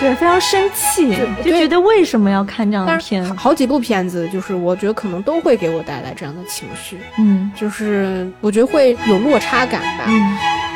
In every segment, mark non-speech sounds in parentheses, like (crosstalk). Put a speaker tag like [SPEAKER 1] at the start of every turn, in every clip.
[SPEAKER 1] 对，非常生气，就觉得为什么要看这样的片？
[SPEAKER 2] 好几部片子，就是我觉得可能都会给我带来这样的情绪，嗯，就是我觉得会有落差感吧。
[SPEAKER 1] 欢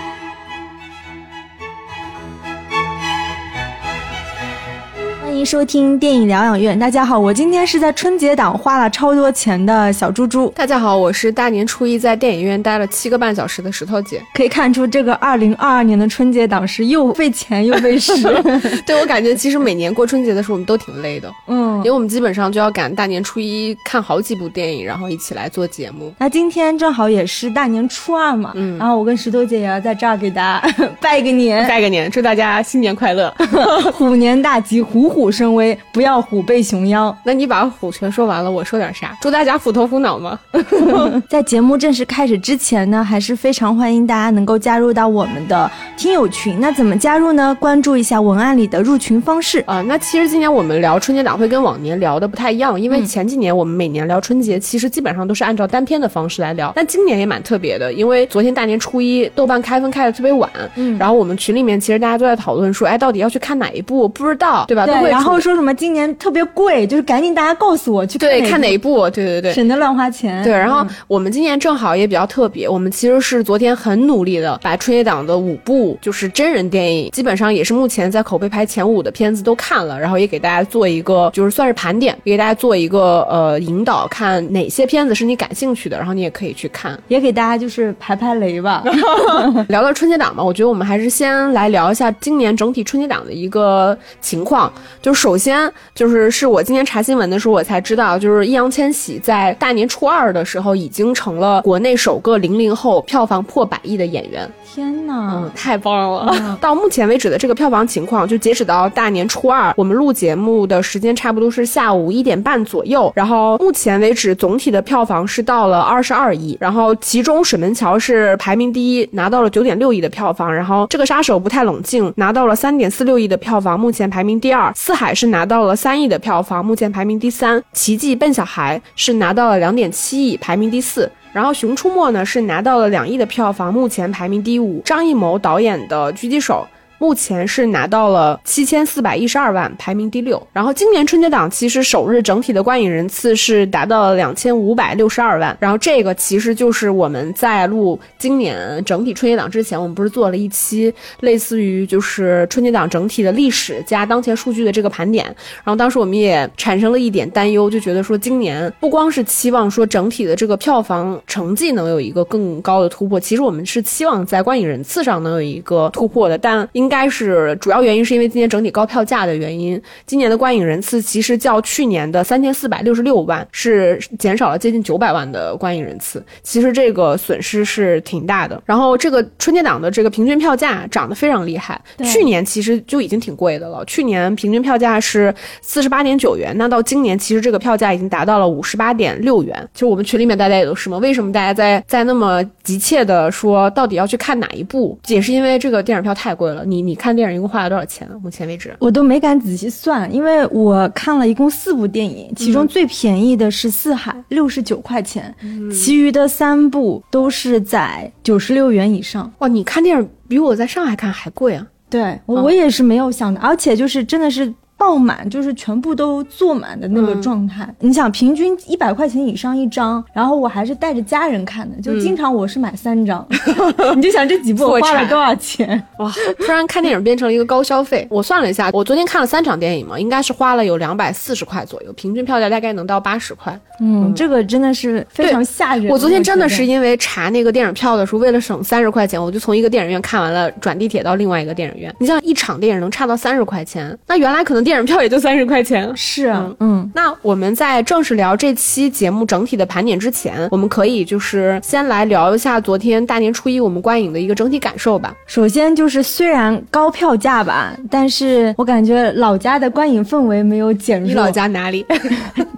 [SPEAKER 1] 迎收听电影疗养院。大家好，我今天是在春节档花了超多钱的小猪猪。
[SPEAKER 2] 大家好，我是大年初一在电影院待了七个半小时的石头姐。
[SPEAKER 1] 可以看出，这个二零二二年的春节档是又费钱又费时。(laughs)
[SPEAKER 2] 对我感觉，其实每年过春节的时候，我们都挺累的。嗯，因为我们基本上就要赶大年初一看好几部电影，然后一起来做节目。
[SPEAKER 1] 那今天正好也是大年初二嘛，嗯，然后我跟石头姐也要在这儿给大家拜个年，
[SPEAKER 2] 拜个年，祝大家新年快乐，(laughs)
[SPEAKER 1] 虎年大吉，虎虎。虎生威，不要虎背熊腰。
[SPEAKER 2] 那你把虎全说完了，我说点啥？祝大家虎头虎脑吗？(laughs)
[SPEAKER 1] 在节目正式开始之前呢，还是非常欢迎大家能够加入到我们的听友群。那怎么加入呢？关注一下文案里的入群方式 (laughs)
[SPEAKER 2] 啊。那其实今年我们聊春节档会跟往年聊的不太一样，因为前几年我们每年聊春节，其实基本上都是按照单片的方式来聊。但今年也蛮特别的，因为昨天大年初一，豆瓣开分开的特别晚，嗯，然后我们群里面其实大家都在讨论说，哎，到底要去看哪一部？不知道，对吧？
[SPEAKER 1] 对。然后说什么今年特别贵，就是赶紧大家告诉我去
[SPEAKER 2] 对看哪一部，对对对，
[SPEAKER 1] 省得乱花钱。
[SPEAKER 2] 对，然后我们今年正好也比较特别，我们其实是昨天很努力的把春节档的五部就是真人电影，基本上也是目前在口碑排前五的片子都看了，然后也给大家做一个就是算是盘点，也给大家做一个呃引导，看哪些片子是你感兴趣的，然后你也可以去看，(laughs)
[SPEAKER 1] 也给大家就是排排雷吧。(laughs) (laughs)
[SPEAKER 2] 聊到春节档嘛，我觉得我们还是先来聊一下今年整体春节档的一个情况。就首先就是是我今天查新闻的时候，我才知道，就是易烊千玺在大年初二的时候，已经成了国内首个零零后票房破百亿的演员。
[SPEAKER 1] 天呐，
[SPEAKER 2] 嗯，太棒了！到目前为止的这个票房情况，就截止到大年初二，我们录节目的时间差不多是下午一点半左右。然后目前为止总体的票房是到了二十二亿，然后其中《水门桥》是排名第一，拿到了九点六亿的票房。然后这个杀手不太冷静拿到了三点四六亿的票房，目前排名第二。四海海是拿到了三亿的票房，目前排名第三。奇迹笨小孩是拿到了两点七亿，排名第四。然后《熊出没》呢是拿到了两亿的票房，目前排名第五。张艺谋导演的《狙击手》。目前是拿到了七千四百一十二万，排名第六。然后今年春节档其实首日整体的观影人次是达到了两千五百六十二万。然后这个其实就是我们在录今年整体春节档之前，我们不是做了一期类似于就是春节档整体的历史加当前数据的这个盘点。然后当时我们也产生了一点担忧，就觉得说今年不光是期望说整体的这个票房成绩能有一个更高的突破，其实我们是期望在观影人次上能有一个突破的，但应。应该是主要原因是因为今年整体高票价的原因，今年的观影人次其实较去年的三千四百六十六万是减少了接近九百万的观影人次，其实这个损失是挺大的。然后这个春节档的这个平均票价涨得非常厉害，去年其实就已经挺贵的了，去年平均票价是四十八点九元，那到今年其实这个票价已经达到了五十八点六元。就我们群里面大家也都是嘛，为什么大家在在那么急切的说到底要去看哪一部，也是因为这个电影票太贵了，你。你你看电影一共花了多少钱？目前为止
[SPEAKER 1] 我都没敢仔细算，因为我看了一共四部电影，其中最便宜的是《四海》，六十九块钱，其余的三部都是在九十六元以上。
[SPEAKER 2] 哇，你看电影比我在上海看还贵啊！
[SPEAKER 1] 对我也是没有想到，而且就是真的是。爆满就是全部都坐满的那个状态。你想，平均一百块钱以上一张，然后我还是带着家人看的，就经常我是买三张。(laughs) 你就想这几部我花了多少钱？(laughs)
[SPEAKER 2] 哇！突然看电影变成了一个高消费。(laughs) 我算了一下，我昨天看了三场电影嘛，应该是花了有两百四十块左右，平均票价大概能到八十块。
[SPEAKER 1] 嗯，这个真的是非常吓人。
[SPEAKER 2] 我昨天真的是因为查那个电影票的时候，为了省三十块钱，我就从一个电影院看完了，转地铁到另外一个电影院。你像一场电影能差到三十块钱，那原来可能。电影票也就三十块钱，
[SPEAKER 1] 是啊，嗯，
[SPEAKER 2] 那我们在正式聊这期节目整体的盘点之前，我们可以就是先来聊一下昨天大年初一我们观影的一个整体感受吧。
[SPEAKER 1] 首先就是虽然高票价吧，但是我感觉老家的观影氛围没有减弱。
[SPEAKER 2] 你老家哪里？(laughs)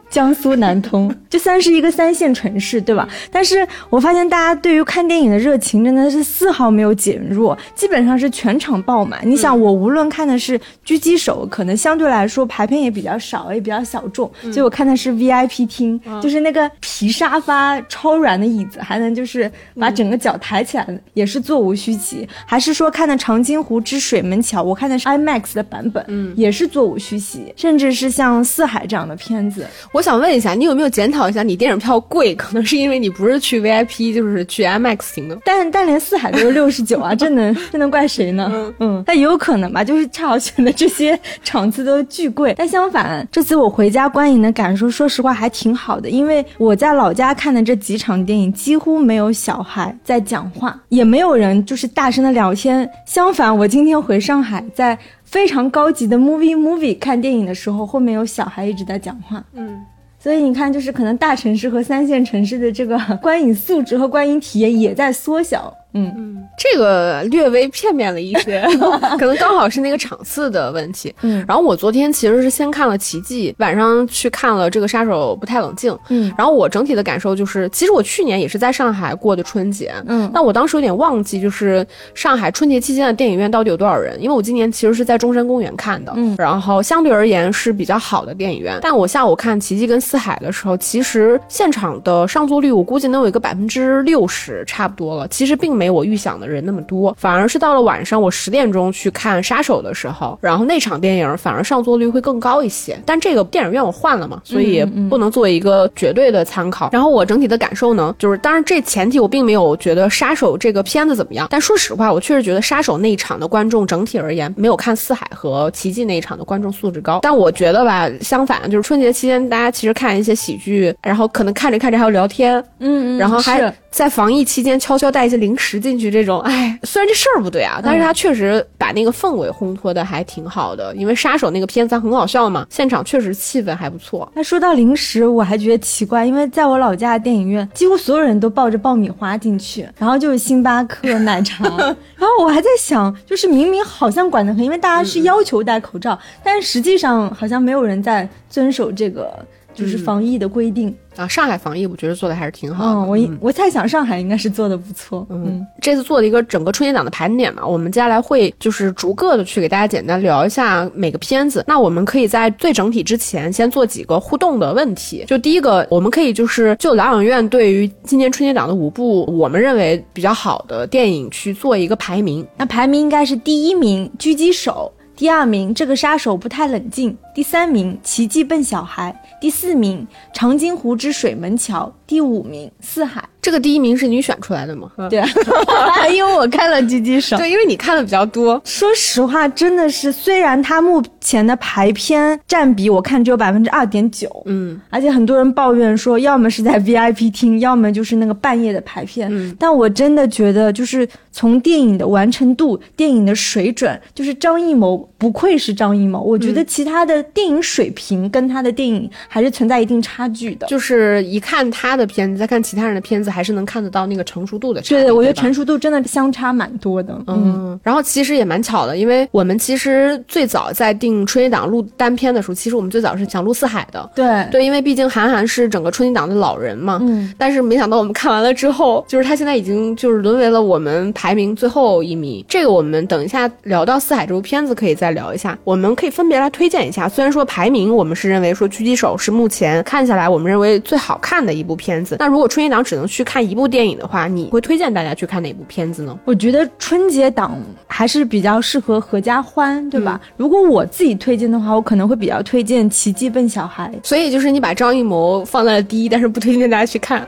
[SPEAKER 1] 江苏南通，(laughs) 就算是一个三线城市，对吧？但是我发现大家对于看电影的热情真的是丝毫没有减弱，基本上是全场爆满。你想，我无论看的是狙击手，可能相对来说排片也比较少，也比较小众，所以我看的是 VIP 厅，就是那个皮沙发、超软的椅子，还能就是把整个脚抬起来，也是座无虚席。还是说看的《长津湖之水门桥》，我看的是 IMAX 的版本，嗯，也是座无虚席。甚至是像《四海》这样的片子。
[SPEAKER 2] 我想问一下，你有没有检讨一下，你电影票贵，可能是因为你不是去 VIP，就是去 IMAX 型的。
[SPEAKER 1] 但但连四海都是六十九啊，这能这能怪谁呢？嗯，但也有可能吧，就是恰好选的这些场次都巨贵。但相反，这次我回家观影的感受，说实话还挺好的，因为我在老家看的这几场电影，几乎没有小孩在讲话，也没有人就是大声的聊天。相反，我今天回上海，在非常高级的 movie movie 看电影的时候，后面有小孩一直在讲话。嗯。所以你看，就是可能大城市和三线城市的这个观影素质和观影体验也在缩小。嗯嗯，
[SPEAKER 2] 这个略微片面了一些，(laughs) 可能刚好是那个场次的问题。嗯，然后我昨天其实是先看了《奇迹》，晚上去看了这个《杀手不太冷静》。嗯，然后我整体的感受就是，其实我去年也是在上海过的春节。嗯，但我当时有点忘记，就是上海春节期间的电影院到底有多少人，因为我今年其实是在中山公园看的。嗯，然后相对而言是比较好的电影院。但我下午看《奇迹》跟《四海》的时候，其实现场的上座率我估计能有一个百分之六十差不多了。其实并没。没我预想的人那么多，反而是到了晚上我十点钟去看《杀手》的时候，然后那场电影反而上座率会更高一些。但这个电影院我换了嘛，所以不能作为一个绝对的参考。然后我整体的感受呢，就是当然这前提我并没有觉得《杀手》这个片子怎么样，但说实话，我确实觉得《杀手》那一场的观众整体而言没有看《四海》和《奇迹》那一场的观众素质高。但我觉得吧，相反，就是春节期间大家其实看一些喜剧，然后可能看着看着还要聊天，嗯嗯，然后还在防疫期间悄悄带一些零食。进去这种，哎，虽然这事儿不对啊，但是他确实把那个氛围烘托的还挺好的。因为杀手那个片子很好笑嘛，现场确实气氛还不错。
[SPEAKER 1] 那说到零食，我还觉得奇怪，因为在我老家的电影院，几乎所有人都抱着爆米花进去，然后就是星巴克奶茶。(laughs) 然后我还在想，就是明明好像管得很，因为大家是要求戴口罩，但是实际上好像没有人在遵守这个就是防疫的规定。
[SPEAKER 2] 啊，上海防疫我觉得做的还是挺好的。
[SPEAKER 1] 嗯，我我猜想上海应该是做的不错。嗯，
[SPEAKER 2] 这次做了一个整个春节档的盘点嘛，我们接下来会就是逐个的去给大家简单聊一下每个片子。那我们可以在最整体之前先做几个互动的问题。就第一个，我们可以就是就疗养院对于今年春节档的五部我们认为比较好的电影去做一个排名。
[SPEAKER 1] 那排名应该是第一名《狙击手》，第二名《这个杀手不太冷静》，第三名《奇迹笨小孩》。第四名，长津湖之水门桥；第五名，四海。
[SPEAKER 2] 这个第一名是你选出来的吗？
[SPEAKER 1] 对，(laughs) 因为我看了狙击手。
[SPEAKER 2] 对，因为你看的比较多。
[SPEAKER 1] 说实话，真的是，虽然它目前的排片占比我看只有百分之二点九，嗯，而且很多人抱怨说，要么是在 VIP 厅，要么就是那个半夜的排片。嗯，但我真的觉得，就是从电影的完成度、电影的水准，就是张艺谋不愧是张艺谋。我觉得其他的电影水平跟他的电影还是存在一定差距的。
[SPEAKER 2] 就是一看他的片子，再看其他人的片子。还是能看得到那个成熟度的差，
[SPEAKER 1] 对，我觉得成熟度真的相差蛮多的。
[SPEAKER 2] 嗯，然后其实也蛮巧的，因为我们其实最早在定春节档录单片的时候，其实我们最早是想录四海的。
[SPEAKER 1] 对
[SPEAKER 2] 对，因为毕竟韩寒是整个春节档的老人嘛。嗯。但是没想到我们看完了之后，就是他现在已经就是沦为了我们排名最后一名。这个我们等一下聊到四海这部片子可以再聊一下。我们可以分别来推荐一下。虽然说排名我们是认为说狙击手是目前看下来我们认为最好看的一部片子。那如果春节档只能去。看一部电影的话，你会推荐大家去看哪部片子呢？
[SPEAKER 1] 我觉得春节档还是比较适合合家欢，对吧？如果我自己推荐的话，我可能会比较推荐《奇迹笨小孩》。
[SPEAKER 2] 所以就是你把张艺谋放在了第一，但是不推荐大家去看。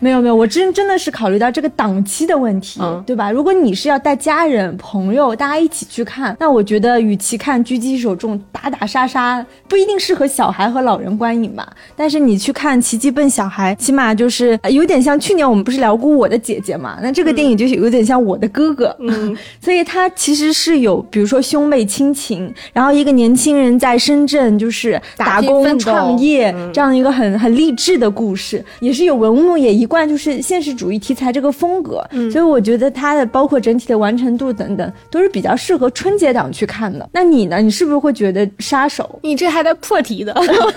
[SPEAKER 1] 没有没有，我真真的是考虑到这个档期的问题，对吧？如果你是要带家人朋友大家一起去看，那我觉得与其看狙击手这种打打杀杀，不一定适合小孩和老人观影吧。但是你去看奇迹笨小孩，起码就是有点像去年我们不是聊过我的姐姐嘛？那这个电影就是有点像我的哥哥，嗯，(laughs) 所以它其实是有，比如说兄妹亲情，然后一个年轻人在深圳就是打工创业这样一个很很励志的故事，也是有文物也一。贯就是现实主义题材这个风格，所以我觉得它的包括整体的完成度等等，都是比较适合春节档去看的。那你呢？你是不是会觉得杀手？
[SPEAKER 2] 你这还带破题的？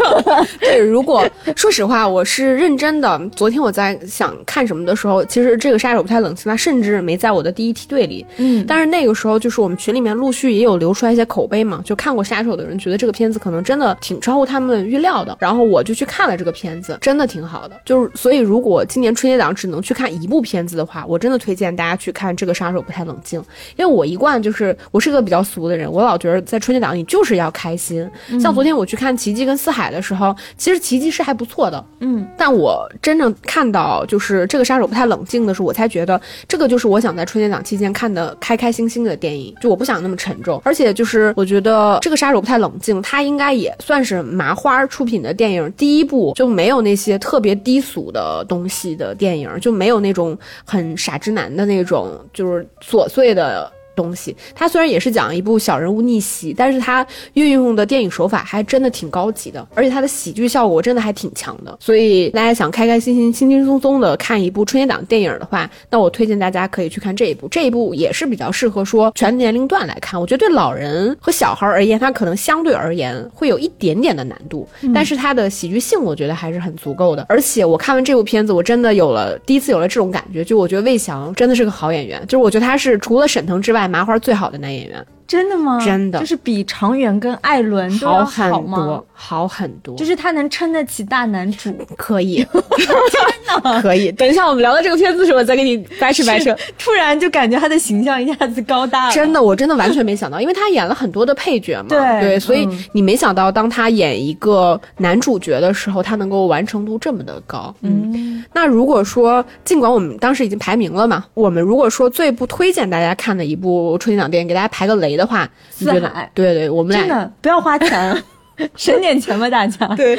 [SPEAKER 2] (laughs) 对，如果说实话，我是认真的。昨天我在想看什么的时候，其实这个杀手不太冷清，他甚至没在我的第一梯队里。
[SPEAKER 1] 嗯，
[SPEAKER 2] 但是那个时候就是我们群里面陆续也有流出来一些口碑嘛，就看过杀手的人觉得这个片子可能真的挺超乎他们预料的，然后我就去看了这个片子，真的挺好的。就是所以，如果今年春节档只能去看一部片子的话，我真的推荐大家去看这个杀手不太冷静，因为我一贯就是我是个比较俗的人，我老觉得在春节档你就是要开心。像昨天我去看奇迹跟四海的时候，其实奇迹是还不错的，
[SPEAKER 1] 嗯，
[SPEAKER 2] 但我真正看到就是这个杀手不太冷静的时候，我才觉得这个就是我想在春节档期间看的开开心心的电影，就我不想那么沉重，而且就是我觉得这个杀手不太冷静，它应该也算是麻花出品的电影第一部就没有那些特别低俗的东西的电影，就没有那种很傻直男的那种就是琐碎的。东西，它虽然也是讲一部小人物逆袭，但是它运用的电影手法还真的挺高级的，而且它的喜剧效果真的还挺强的。所以大家想开开心心、轻轻松松的看一部春节档电影的话，那我推荐大家可以去看这一部。这一部也是比较适合说全年龄段来看。我觉得对老人和小孩而言，它可能相对而言会有一点点的难度，但是它的喜剧性我觉得还是很足够的。而且我看完这部片子，我真的有了第一次有了这种感觉，就我觉得魏翔真的是个好演员，就是我觉得他是除了沈腾之外。麻花最好的男演员。
[SPEAKER 1] 真的吗？
[SPEAKER 2] 真的，
[SPEAKER 1] 就是比常远跟艾伦都要
[SPEAKER 2] 好
[SPEAKER 1] 吗？
[SPEAKER 2] 好很多，
[SPEAKER 1] 就是他能撑得起大男主，(laughs)
[SPEAKER 2] 可以，
[SPEAKER 1] 真的
[SPEAKER 2] 可以。等一下我们聊到这个片子的时候，我再给你掰扯掰扯。(laughs)
[SPEAKER 1] 突然就感觉他的形象一下子高大了。
[SPEAKER 2] 真的，我真的完全没想到，因为他演了很多的配角嘛，
[SPEAKER 1] 对
[SPEAKER 2] 对，所以你没想到当他演一个男主角的时候，他能够完成度这么的高。嗯，那如果说，尽管我们当时已经排名了嘛，我们如果说最不推荐大家看的一部春节档电影，给大家排个雷的话。
[SPEAKER 1] 四海，
[SPEAKER 2] 对对，我们
[SPEAKER 1] 俩真的不要花钱，(laughs) 省点钱吧，大家。(laughs)
[SPEAKER 2] 对，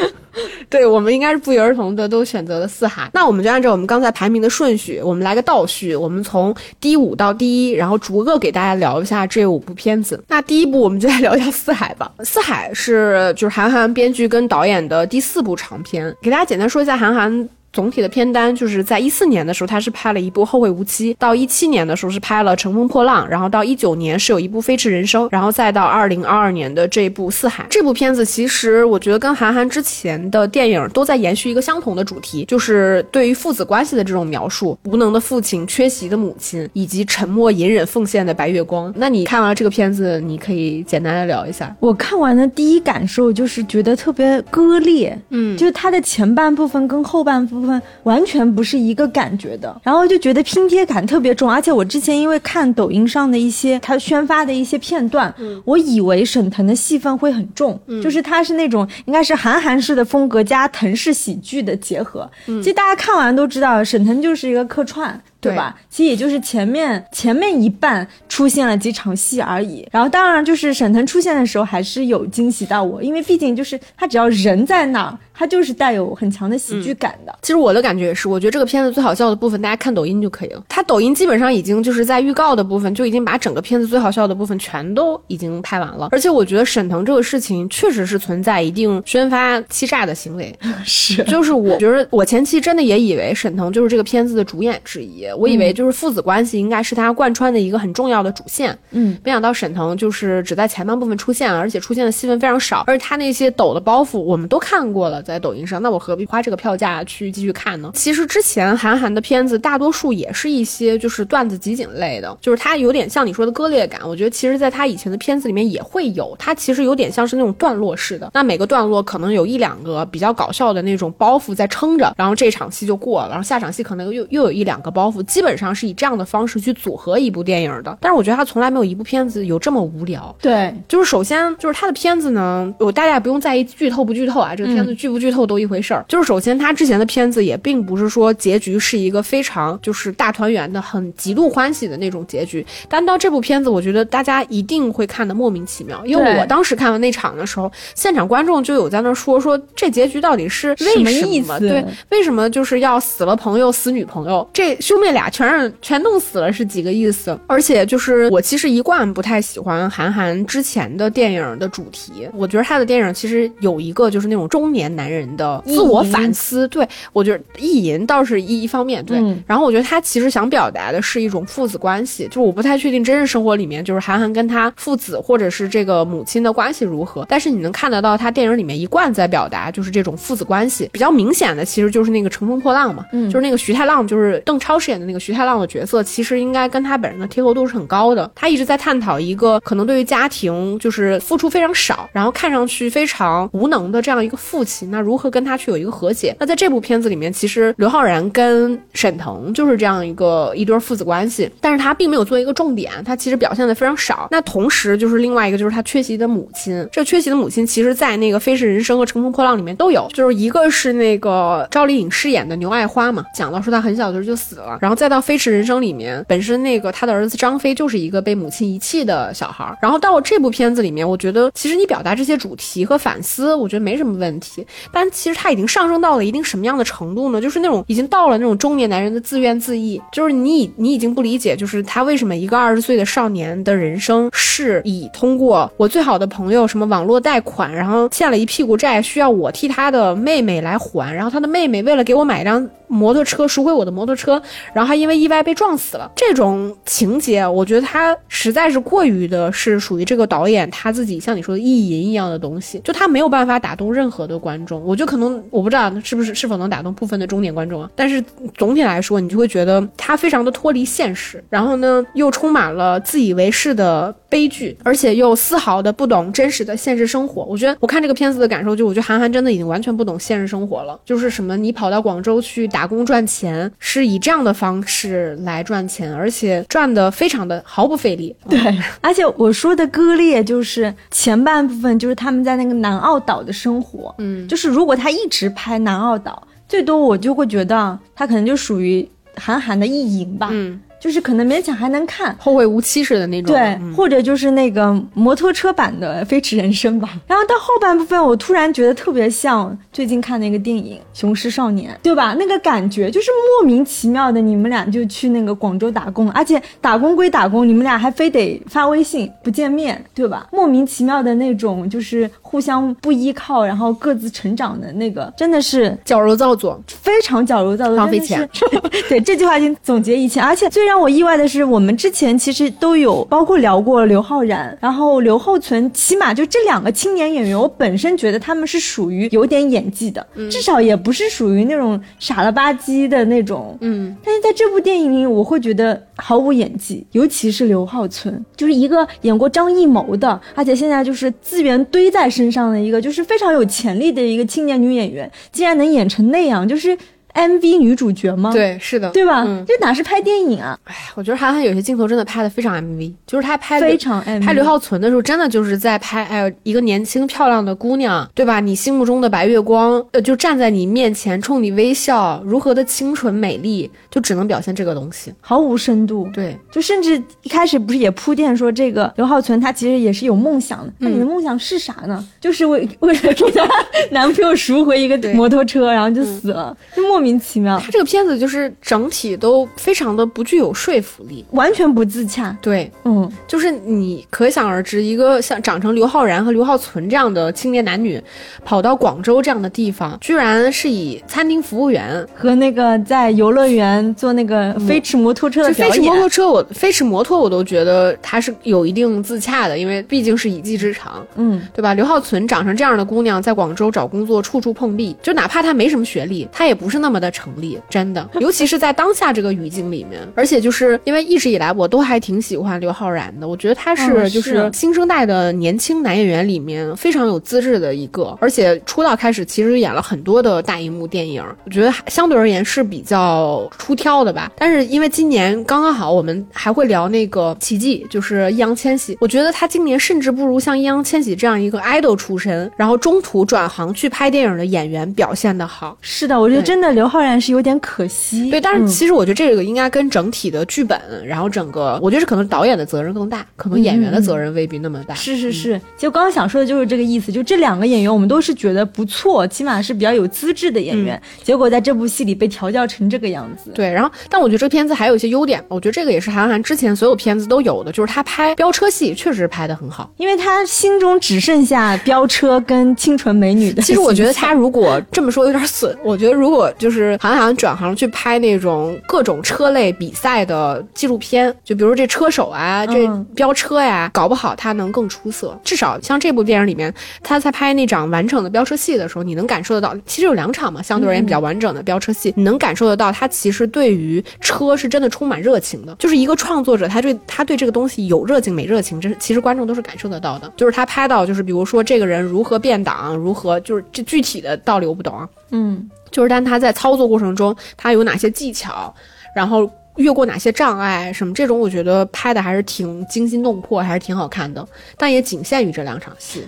[SPEAKER 2] 对，我们应该是不约而同的都选择了四海。那我们就按照我们刚才排名的顺序，我们来个倒序，我们从第五到第一，然后逐个给大家聊一下这五部片子。那第一部我们就来聊一下四海吧。四海是就是韩寒编剧跟导演的第四部长片，给大家简单说一下韩寒。总体的片单就是在一四年的时候，他是拍了一部《后会无期》，到一七年的时候是拍了《乘风破浪》，然后到一九年是有一部《飞驰人生》，然后再到二零二二年的这部《四海》。这部片子其实我觉得跟韩寒之前的电影都在延续一个相同的主题，就是对于父子关系的这种描述：无能的父亲、缺席的母亲，以及沉默隐忍奉献的白月光。那你看完了这个片子，你可以简单的聊一下。
[SPEAKER 1] 我看完的第一感受就是觉得特别割裂，
[SPEAKER 2] 嗯，
[SPEAKER 1] 就是它的前半部分跟后半部分。完全不是一个感觉的，然后就觉得拼贴感特别重，而且我之前因为看抖音上的一些他宣发的一些片段，我以为沈腾的戏份会很重，就是他是那种应该是韩寒式的风格加腾式喜剧的结合。其实大家看完都知道，沈腾就是一个客串。对吧？其实也就是前面前面一半出现了几场戏而已。然后当然就是沈腾出现的时候还是有惊喜到我，因为毕竟就是他只要人在那儿，他就是带有很强的喜剧感的。
[SPEAKER 2] 其实我的感觉也是，我觉得这个片子最好笑的部分，大家看抖音就可以了。他抖音基本上已经就是在预告的部分就已经把整个片子最好笑的部分全都已经拍完了。而且我觉得沈腾这个事情确实是存在一定宣发欺诈的行为。(laughs)
[SPEAKER 1] 是，
[SPEAKER 2] 就是我觉得我前期真的也以为沈腾就是这个片子的主演之一。我以为就是父子关系应该是他贯穿的一个很重要的主线，
[SPEAKER 1] 嗯，
[SPEAKER 2] 没想到沈腾就是只在前半部分出现了，而且出现的戏份非常少，而且他那些抖的包袱我们都看过了，在抖音上，那我何必花这个票价去继续看呢？其实之前韩寒的片子大多数也是一些就是段子集锦类的，就是他有点像你说的割裂感，我觉得其实在他以前的片子里面也会有，他其实有点像是那种段落式的，那每个段落可能有一两个比较搞笑的那种包袱在撑着，然后这场戏就过了，然后下场戏可能又又有一两个包袱，基本上。是以这样的方式去组合一部电影的，但是我觉得他从来没有一部片子有这么无聊。
[SPEAKER 1] 对，
[SPEAKER 2] 就是首先就是他的片子呢，我大家也不用在意剧透不剧透啊，这个片子剧不剧透都一回事儿。就是首先他之前的片子也并不是说结局是一个非常就是大团圆的、很极度欢喜的那种结局，但到这部片子，我觉得大家一定会看得莫名其妙。因为我当时看完那场的时候，现场观众就有在那说说这结局到底是为什么意思？对，为什么就是要死了朋友死女朋友？这兄妹俩全让全弄死了是几个意思？而且就是我其实一贯不太喜欢韩寒之前的电影的主题，我觉得他的电影其实有一个就是那种中年男人的自我反思。对我觉得意淫倒是一一方面，对。然后我觉得他其实想表达的是一种父子关系，就是我不太确定真实生活里面就是韩寒跟他父子或者是这个母亲的关系如何，但是你能看得到他电影里面一贯在表达就是这种父子关系比较明显的，其实就是那个乘风破浪嘛，嗯，就是那个徐太浪，就是邓超饰演的那个徐太浪的角色，其实应该跟他本人的贴合度是很高的。他一直在探讨一个可能对于家庭就是付出非常少，然后看上去非常无能的这样一个父亲，那如何跟他去有一个和解？那在这部片子里面，其实刘昊然跟沈腾就是这样一个一对父子关系，但是他并没有做一个重点，他其实表现的非常少。那同时就是另外一个就是他缺席的母亲，这缺席的母亲其实在那个《飞驰人生》和《乘风破浪》里面都有，就是一个是那个赵丽颖饰演的牛爱花嘛，讲到说她很小的时候就死了，然后再到《飞驰人生》里面，本身那个他的儿子张飞就是一个被母亲遗弃的小孩儿，然后到了这部片子里面，我觉得其实你表达这些主题和反思，我觉得没什么问题，但其实他已经上升到了一定什么样的程度呢？就是那种已经到了那种中年男人的自怨自艾，就是你已你已经不理解，就是他为什么一个二十岁的少年的人生是以通过我最好的朋友什么网络贷款，然后欠了一屁股债，需要我替他的妹妹来还，然后他的妹妹为了给我买一辆。摩托车赎回我的摩托车，然后还因为意外被撞死了。这种情节，我觉得他实在是过于的，是属于这个导演他自己像你说的意淫一样的东西，就他没有办法打动任何的观众。我觉得可能我不知道是不是是否能打动部分的中年观众啊。但是总体来说，你就会觉得他非常的脱离现实，然后呢又充满了自以为是的悲剧，而且又丝毫的不懂真实的现实生活。我觉得我看这个片子的感受，就我觉得韩寒真的已经完全不懂现实生活了。就是什么你跑到广州去打。工赚钱是以这样的方式来赚钱，而且赚的非常的毫不费力。
[SPEAKER 1] 对，而且我说的割裂就是前半部分，就是他们在那个南澳岛的生活。嗯，就是如果他一直拍南澳岛，最多我就会觉得他可能就属于韩寒的意淫吧。嗯。就是可能勉强还能看，
[SPEAKER 2] 后会无期似的那种。
[SPEAKER 1] 对，或者就是那个摩托车版的《飞驰人生》吧。(laughs) 然后到后半部分，我突然觉得特别像最近看那个电影《雄狮少年》，对吧？那个感觉就是莫名其妙的，你们俩就去那个广州打工，而且打工归打工，你们俩还非得发微信不见面，对吧？莫名其妙的那种，就是互相不依靠，然后各自成长的那个，真的是
[SPEAKER 2] 矫揉造作，
[SPEAKER 1] 非常矫揉造作，
[SPEAKER 2] 浪费钱。(laughs)
[SPEAKER 1] 对，这句话已经总结一切，而且最让。让我意外的是，我们之前其实都有包括聊过刘昊然，然后刘浩存，起码就这两个青年演员，我本身觉得他们是属于有点演技的，至少也不是属于那种傻了吧唧的那种。嗯，但是在这部电影里，我会觉得毫无演技，尤其是刘浩存，就是一个演过张艺谋的，而且现在就是资源堆在身上的一个，就是非常有潜力的一个青年女演员，竟然能演成那样，就是。MV 女主角吗？
[SPEAKER 2] 对，是的，
[SPEAKER 1] 对吧？这哪是拍电影啊？
[SPEAKER 2] 哎，我觉得韩寒有些镜头真的拍的非常 MV，就是他拍
[SPEAKER 1] 非常 MV。
[SPEAKER 2] 拍刘浩存的时候，真的就是在拍，哎，一个年轻漂亮的姑娘，对吧？你心目中的白月光，呃，就站在你面前，冲你微笑，如何的清纯美丽，就只能表现这个东西，
[SPEAKER 1] 毫无深度。
[SPEAKER 2] 对，
[SPEAKER 1] 就甚至一开始不是也铺垫说，这个刘浩存他其实也是有梦想的。那你的梦想是啥呢？就是为为了给她 (laughs) 男朋友赎回一个摩托车，然后就死了，就莫名其妙。
[SPEAKER 2] 他这个。片子就是整体都非常的不具有说服力，
[SPEAKER 1] 完全不自洽。
[SPEAKER 2] 对，嗯，就是你可想而知，一个像长成刘昊然和刘浩存这样的青年男女，跑到广州这样的地方，居然是以餐厅服务员
[SPEAKER 1] 和那个在游乐园做那个飞驰摩托车的
[SPEAKER 2] 表演。飞驰摩托车，我飞驰摩托我都觉得他是有一定自洽的，因为毕竟是一技之长，嗯，对吧？刘浩存长成这样的姑娘，在广州找工作处处碰壁，就哪怕她没什么学历，她也不是那么的成立。真的，(laughs) 尤其是在当下这个语境里面，而且就是因为一直以来我都还挺喜欢刘昊然的，我觉得他是 (laughs) 就是新生代的年轻男演员里面非常有资质的一个，而且出道开始其实演了很多的大荧幕电影，我觉得相对而言是比较出挑的吧。但是因为今年刚刚好，我们还会聊那个奇迹，就是易烊千玺，我觉得他今年甚至不如像易烊千玺这样一个 idol 出身，然后中途转行去拍电影的演员表现的好。
[SPEAKER 1] 是的，我觉得真的刘。刘昊然是有点可惜。
[SPEAKER 2] 对，但是
[SPEAKER 1] 嗯
[SPEAKER 2] 其实我觉得这个应该跟整体的剧本，然后整个，我觉得是可能导演的责任更大，可能演员的责任未必那么大。
[SPEAKER 1] 是是是，其实我刚刚想说的就是这个意思，就这两个演员我们都是觉得不错，起码是比较有资质的演员，结果在这部戏里被调教成这个样子。
[SPEAKER 2] 对，然后但我觉得这个片子还有一些优点，我觉得这个也是韩寒之前所有片子都有的，就是他拍飙车戏确实拍的很好。
[SPEAKER 1] 因为他心中只剩下飙车跟清纯美女的。
[SPEAKER 2] 其实我觉得他如果这么说有点损，我觉得如果就是韩寒转行去拍那种各种车类比赛的纪录片，就比如这车手啊，这
[SPEAKER 1] 嗯
[SPEAKER 2] 飙车呀，搞不好他能更出色。至少像这部电影里面，他在拍那场完整的飙车戏的时候，你能感受得到，其实有两场嘛，相对而言比较完整的飙车戏，你能感受得到他其实对于车是真的充满热情的。就是一个创作者，他对他对这个东西有热情没热情，这是其实观众都是感受得到的。就是他拍到，就是比如说这个人如何变挡，如何就是这具体的道理我不懂啊，
[SPEAKER 1] 嗯，
[SPEAKER 2] 就是但他在操作过程中，他有哪些技巧，然后越过哪些障碍，什么这种，我觉得拍的还是挺惊心动魄，还是挺好看的。但也仅限于这两场戏。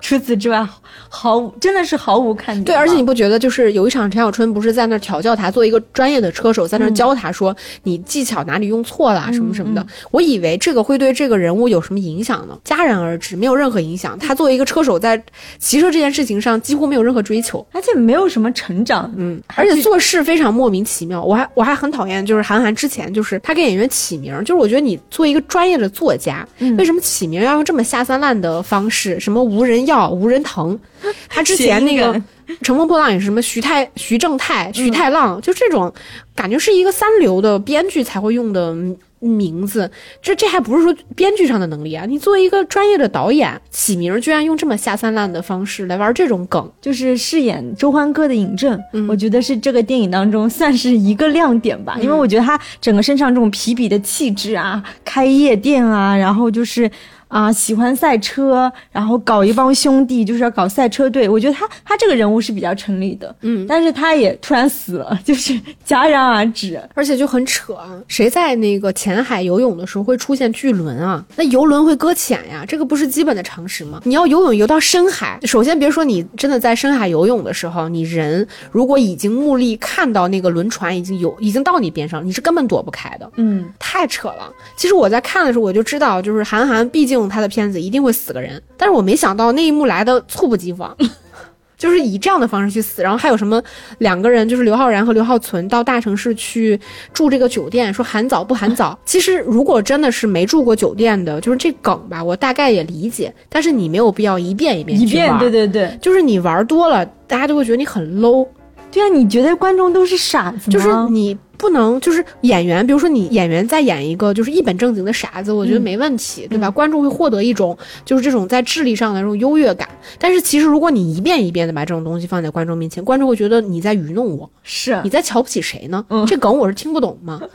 [SPEAKER 1] 除此之外，毫无真的是毫无看点。
[SPEAKER 2] 对，而且你不觉得就是有一场陈小春不是在那儿调教他，作为一个专业的车手，在那儿教他说、你技巧哪里用错了，什么什么的。我以为这个会对这个人物有什么影响呢？戛然而止，没有任何影响。他作为一个车手，在骑车这件事情上几乎没有任何追求。
[SPEAKER 1] 而且没有什么成长。
[SPEAKER 2] 嗯，而且做事非常莫名其妙。我还我还很讨厌，就是韩寒之前就是他给演员起名，就是我觉得你作为一个专业的作家，为什么起名要用这么下三滥的方式？什么无人要、无人疼？(laughs) 他之前那个乘风破浪》也是什么徐太、徐正太、徐太浪，就这种感觉是一个三流的编剧才会用的名字。这这还不是说编剧上的能力啊！你作为一个专业的导演，起名居然用这么下三滥的方式来玩这种梗，
[SPEAKER 1] 就是饰演周欢歌的尹正，
[SPEAKER 2] 嗯
[SPEAKER 1] 我觉得是这个电影当中算是一个亮点吧，因为我觉得他整个身上这种痞痞的气质啊，开夜店啊，然后就是。啊，喜欢赛车，然后搞一帮兄弟，就是要搞赛车队。我觉得他他这个人物是比较成立的，
[SPEAKER 2] 嗯，
[SPEAKER 1] 但是他也突然死了，(laughs) 就是戛然而止。
[SPEAKER 2] 而且就很扯啊！谁在那个浅海游泳的时候会出现巨轮啊？那游轮会搁浅呀，这个不是基本的常识吗？你要游泳游到深海，首先别说你真的在深海游泳的时候，你人如果已经目力看到那个轮船已经游已经到你边上，你是根本躲不开的。
[SPEAKER 1] 嗯，
[SPEAKER 2] 太扯了！其实我在看的时候我就知道，就是韩寒，毕竟他的片子一定会死个人，但是我没想到那一幕来的猝不及防。(laughs) 就是以这样的方式去死，然后还有什么两个人，就是刘昊然和刘浩存到大城市去住这个酒店，说含早不含早。其实如果真的是没住过酒店的，就是这梗吧，我大概也理解，但是你没有必要一遍一遍
[SPEAKER 1] 一遍，对对对，
[SPEAKER 2] 就是你玩多了，大家就会觉得你很 low。
[SPEAKER 1] 对啊，你觉得观众都是傻子吗？
[SPEAKER 2] 就是你不能，就是演员，比如说你演员在演一个就是一本正经的傻子，我觉得没问题，对吧？观众会获得一种就是这种在智力上的这种优越感。但是其实如果你一遍一遍的把这种东西放在观众面前，观众会觉得你在愚弄我，
[SPEAKER 1] 是
[SPEAKER 2] 你在瞧不起谁呢？这梗我是听不懂吗？(laughs)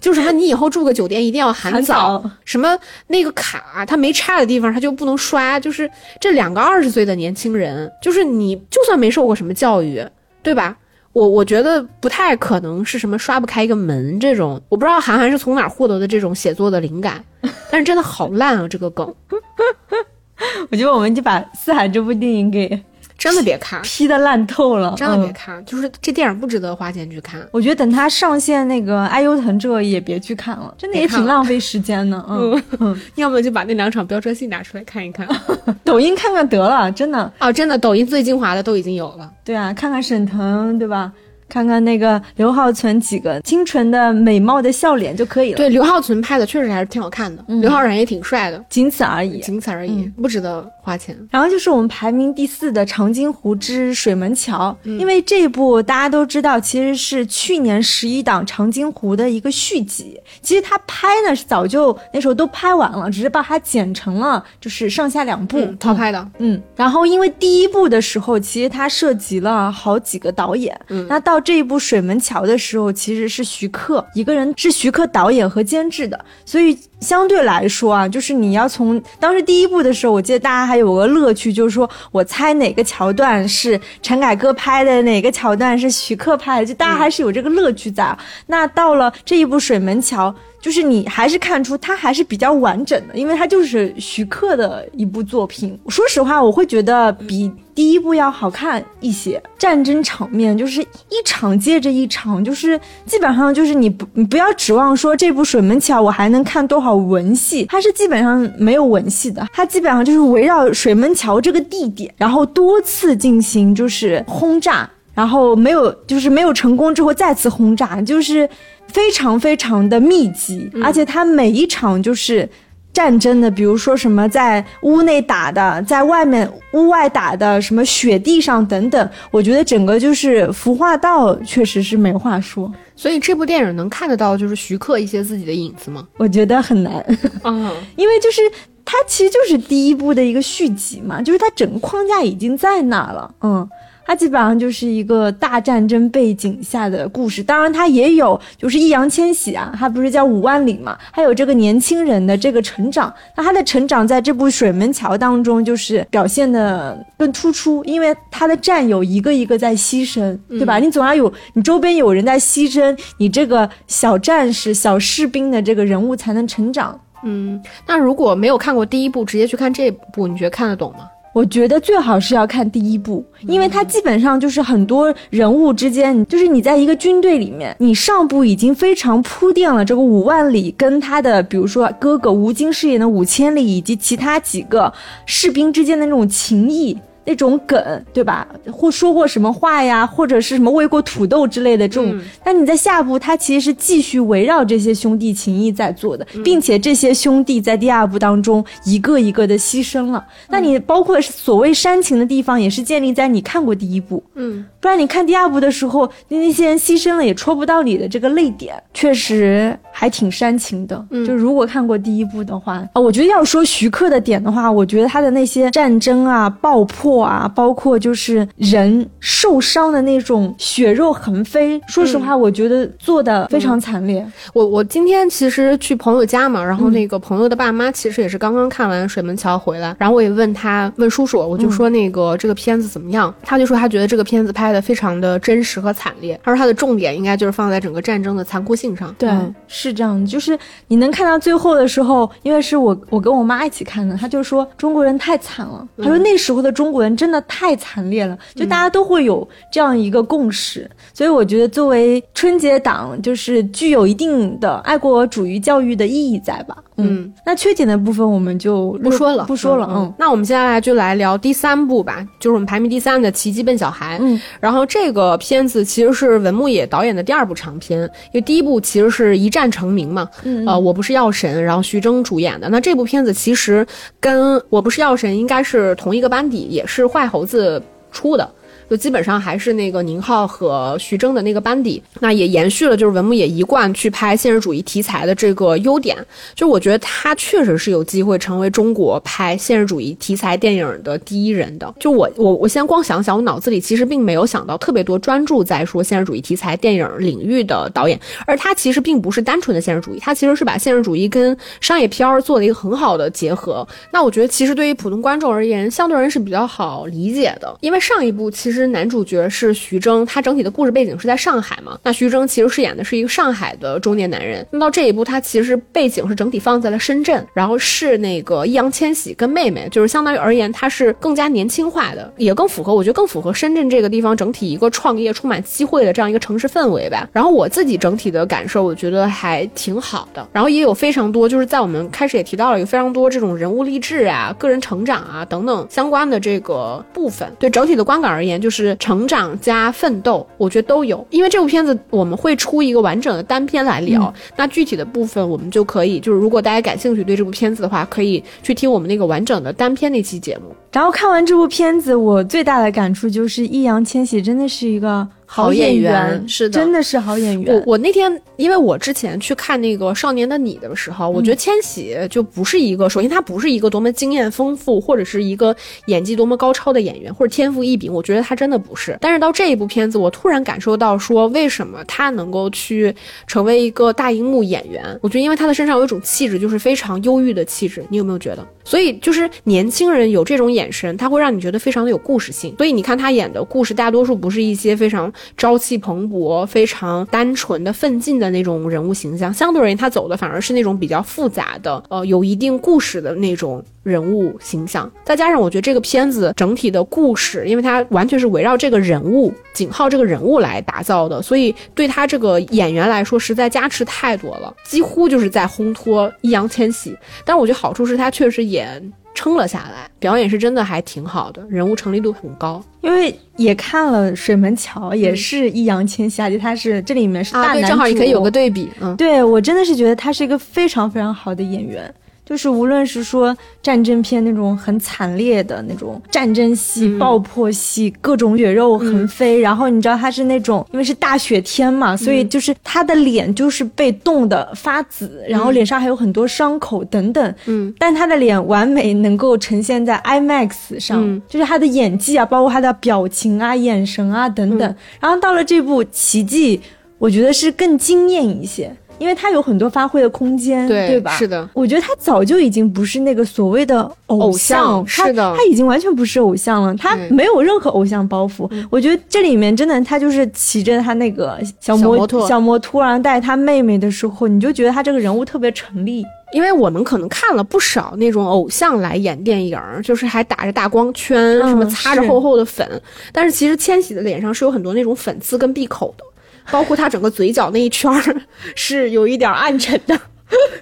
[SPEAKER 2] 就什么你以后住个酒店一定要含
[SPEAKER 1] 含
[SPEAKER 2] 早，
[SPEAKER 1] 早
[SPEAKER 2] 什么那个卡它没插的地方它就不能刷，就是这两个二十岁的年轻人，就是你就算没受过什么教育，对吧？我我觉得不太可能是什么刷不开一个门这种，我不知道韩寒是从哪获得的这种写作的灵感，但是真的好烂啊这个梗，(laughs)
[SPEAKER 1] 我觉得我们就把《四海》这部电影给
[SPEAKER 2] 真的别看
[SPEAKER 1] ，P 的烂透了，
[SPEAKER 2] 真的别
[SPEAKER 1] 嗯
[SPEAKER 2] 看，就是这电影不值得花钱去看。
[SPEAKER 1] 我觉得等它上线那个《爱优腾》这个也别去看了，真的也挺浪费时间的。嗯，(laughs)
[SPEAKER 2] 要么就把那两场飙车戏拿出来看一看。(laughs)
[SPEAKER 1] 抖音看看得了，真的。
[SPEAKER 2] 哦，真的，抖音最精华的都已经有了。
[SPEAKER 1] 对啊，看看沈腾，对吧？看看那个刘浩存几个清纯的美貌的笑脸就可以了，
[SPEAKER 2] 对，刘浩存拍的确实还是挺好看的，刘昊然也挺帅的，
[SPEAKER 1] 仅此而已。
[SPEAKER 2] 仅此而已，不值得花钱。
[SPEAKER 1] 然后就是我们排名第四的《长津湖之水门桥》，因为这一部大家都知道，其实是去年十一档《长津湖》的一个续集。其实他拍呢是早就那时候都拍完了，只是把它剪成了就是上下两部。
[SPEAKER 2] 嗯，套拍的，
[SPEAKER 1] 嗯，然后因为第一部的时候，其实它涉及了好几个导演。嗯，那到这一部《水门桥》的时候，其实是徐克一个人，是徐克导演和监制的，所以相对来说啊，就是你要从当时第一部的时候，我记得大家还有个乐趣，就是说我猜哪个桥段是陈凯歌拍的，哪个桥段是徐克拍的，就大家还是有这个乐趣在。那到了这一部《水门桥》。就是你还是看出它还是比较完整的，因为它就是徐克的一部作品。说实话，我会觉得比第一部要好看一些。战争场面就是一场接着一场，就是基本上就是你不你不要指望说这部《水门桥》我还能看多少文戏，它是基本上没有文戏的，它基本上就是围绕水门桥这个地点，然后多次进行就是轰炸，然后没有就是没有成功之后再次轰炸，就是。非常非常的密集，而且它每一场就是战争的，比如说什么在屋内打的，在外面屋外打的，什么雪地上等等，我觉得整个就是服化道确实是没话说。
[SPEAKER 2] 所以这部电影能看得到就是徐克一些自己的影子吗？
[SPEAKER 1] 我觉得很难嗯，(laughs) 因为就是它其实就是第一部的一个续集嘛，就是它整个框架已经在那了，嗯。它基本上就是一个大战争背景下的故事，当然它也有就是易烊千玺啊，他不是叫五万里嘛，还有这个年轻人的这个成长，那他的成长在这部水门桥当中就是表现的更突出，因为他的战友一个一个在牺牲，对吧？你总要有你周边有人在牺牲，你这个小战士、小士兵的这个人物才能成长。
[SPEAKER 2] 嗯，那如果没有看过第一部，直接去看这部，你觉得看得懂吗？
[SPEAKER 1] 我觉得最好是要看第一部，因为它基本上就是很多人物之间，就是你在一个军队里面，你上部已经非常铺垫了这个五万里跟他的，比如说哥哥吴京饰演的五千里以及其他几个士兵之间的那种情谊。那种梗，对吧？或说过什么话呀，或者是什么喂过土豆之类的这种。但你在下部，他其实是继续围绕这些兄弟情谊在做的，并且这些兄弟在第二部当中一个一个的牺牲了。那你包括所谓煽情的地方，也是建立在你看过第一部，嗯，不然你看第二部的时候，那那些人牺牲了也戳不到你的这个泪点，确实还挺煽情的。嗯就如果看过第一部的话，啊，我觉得要说徐克的点的话，我觉得他的那些战争啊、爆破。啊，包括就是人受伤的那种血肉横飞，说实话，我觉得做的非常惨烈。
[SPEAKER 2] 我我今天其实去朋友家嘛，然后那个朋友的爸妈其实也是刚刚看完《水门桥》回来，然后我也问他问叔叔，我就说那个这个片子怎么样？他就说他觉得这个片子拍的非常的真实和惨烈，他说他的重点应该就是放在整个战争的残酷性上。
[SPEAKER 1] 对，是这样，就是你能看到最后的时候，因为是我我跟我妈一起看的，他就说中国人太惨了，他说那时候的中国。人真的太惨烈了，就大家都会有这样一个共识，所以我觉得作为春节档，就是具有一定的爱国主义教育的意义在吧。嗯，那缺点的部分我们就
[SPEAKER 2] 不说了，
[SPEAKER 1] 不说了。嗯，
[SPEAKER 2] 那我们接下来就来聊第三部吧，就是我们排名第三的《奇迹笨小孩》。嗯，然后这个片子其实是文牧野导演的第二部长片，因为第一部其实是一战成名嘛。嗯，呃，我不是药神，然后徐峥主演的。那这部片子其实跟我不是药神应该是同一个班底，也是坏猴子出的。就基本上还是那个宁浩和徐峥的那个班底，那也延续了就是文牧野一贯去拍现实主义题材的这个优点。就我觉得他确实是有机会成为中国拍现实主义题材电影的第一人的。就我我我先光想想，我脑子里其实并没有想到特别多专注在说现实主义题材电影领域的导演，而他其实并不是单纯的现实主义，他其实是把现实主义跟商业片儿做了一个很好的结合。那我觉得其实对于普通观众而言，相对而言是比较好理解的，因为上一部其实。男主角是徐峥，他整体的故事背景是在上海嘛？那徐峥其实饰演的是一个上海的中年男人。那到这一步，他其实背景是整体放在了深圳，然后是那个易烊千玺跟妹妹，就是相当于而言，他是更加年轻化的，也更符合，我觉得更符合深圳这个地方整体一个创业充满机会的这样一个城市氛围吧。然后我自己整体的感受，我觉得还挺好的。然后也有非常多，就是在我们开始也提到了，有非常多这种人物励志啊、个人成长啊等等相关的这个部分。对整体的观感而言，就。是成长加奋斗，我觉得都有。因为这部片子我们会出一个完整的单片来聊，那具体的部分我们就可以，就是如果大家感兴趣对这部片子的话，可以去听我们那个完整的单片那期节目。
[SPEAKER 1] 然后看完这部片子，我最大的感触就是易烊千玺真的是一个。好
[SPEAKER 2] 演
[SPEAKER 1] 员
[SPEAKER 2] 是的，
[SPEAKER 1] 真的是好演员。
[SPEAKER 2] 我我那天，因为我之前去看那个《少年的你》的时候，我觉得千玺就不是一个，首先他不是一个多么经验丰富，或者是一个演技多么高超的演员，或者天赋异禀。我觉得他真的不是。但是到这一部片子，我突然感受到说，为什么他能够去成为一个大荧幕演员？我觉得因为他的身上有一种气质，就是非常忧郁的气质。你有没有觉得？所以就是年轻人有这种眼神，他会让你觉得非常的有故事性。所以你看他演的故事，大多数不是一些非常。朝气蓬勃、非常单纯的奋进的那种人物形象，相对而言，他走的反而是那种比较复杂的，呃，有一定故事的那种人物形象。再加上，我觉得这个片子整体的故事，因为它完全是围绕这个人物景浩这个人物来打造的，所以对他这个演员来说，实在加持太多了，几乎就是在烘托易烊千玺。但我觉得好处是他确实演。撑了下来，表演是真的还挺好的，人物成立度很高。
[SPEAKER 1] 因为也看了《水门桥》，也是易烊千玺，而且他是这里面是大男主，
[SPEAKER 2] 正好你可以有个对比。嗯，
[SPEAKER 1] 对我真的是觉得他是一个非常非常好的演员。就是无论是说战争片那种很惨烈的那种战争戏、爆破戏，各种血肉横飞，然后你知道他是那种，因为是大雪天嘛，所以就是他的脸就是被冻得发紫，然后脸上还有很多伤口等等。嗯，但他的脸完美能够呈现在 IMAX 上，就是他的演技啊，包括他的表情啊、眼神啊等等。然后到了这部《奇迹》，我觉得是更惊艳一些。因为他有很多发挥的空间，对吧？
[SPEAKER 2] 是的，
[SPEAKER 1] 我觉得他早就已经不是那个所谓的偶像，
[SPEAKER 2] 是的，
[SPEAKER 1] 他已经完全不是偶像了，他没有任何偶像包袱。我觉得这里面真的，他就是骑着他那个小摩托，小摩托，然后带他妹妹的时候，你就觉得他这个人物特别成立。
[SPEAKER 2] 因为我们可能看了不少那种偶像来演电影，就是还打着大光圈，什么擦着厚厚的粉，但是其实千玺的脸上是有很多那种粉刺跟闭口的。包括他整个嘴角那一圈儿是有一点暗沉的，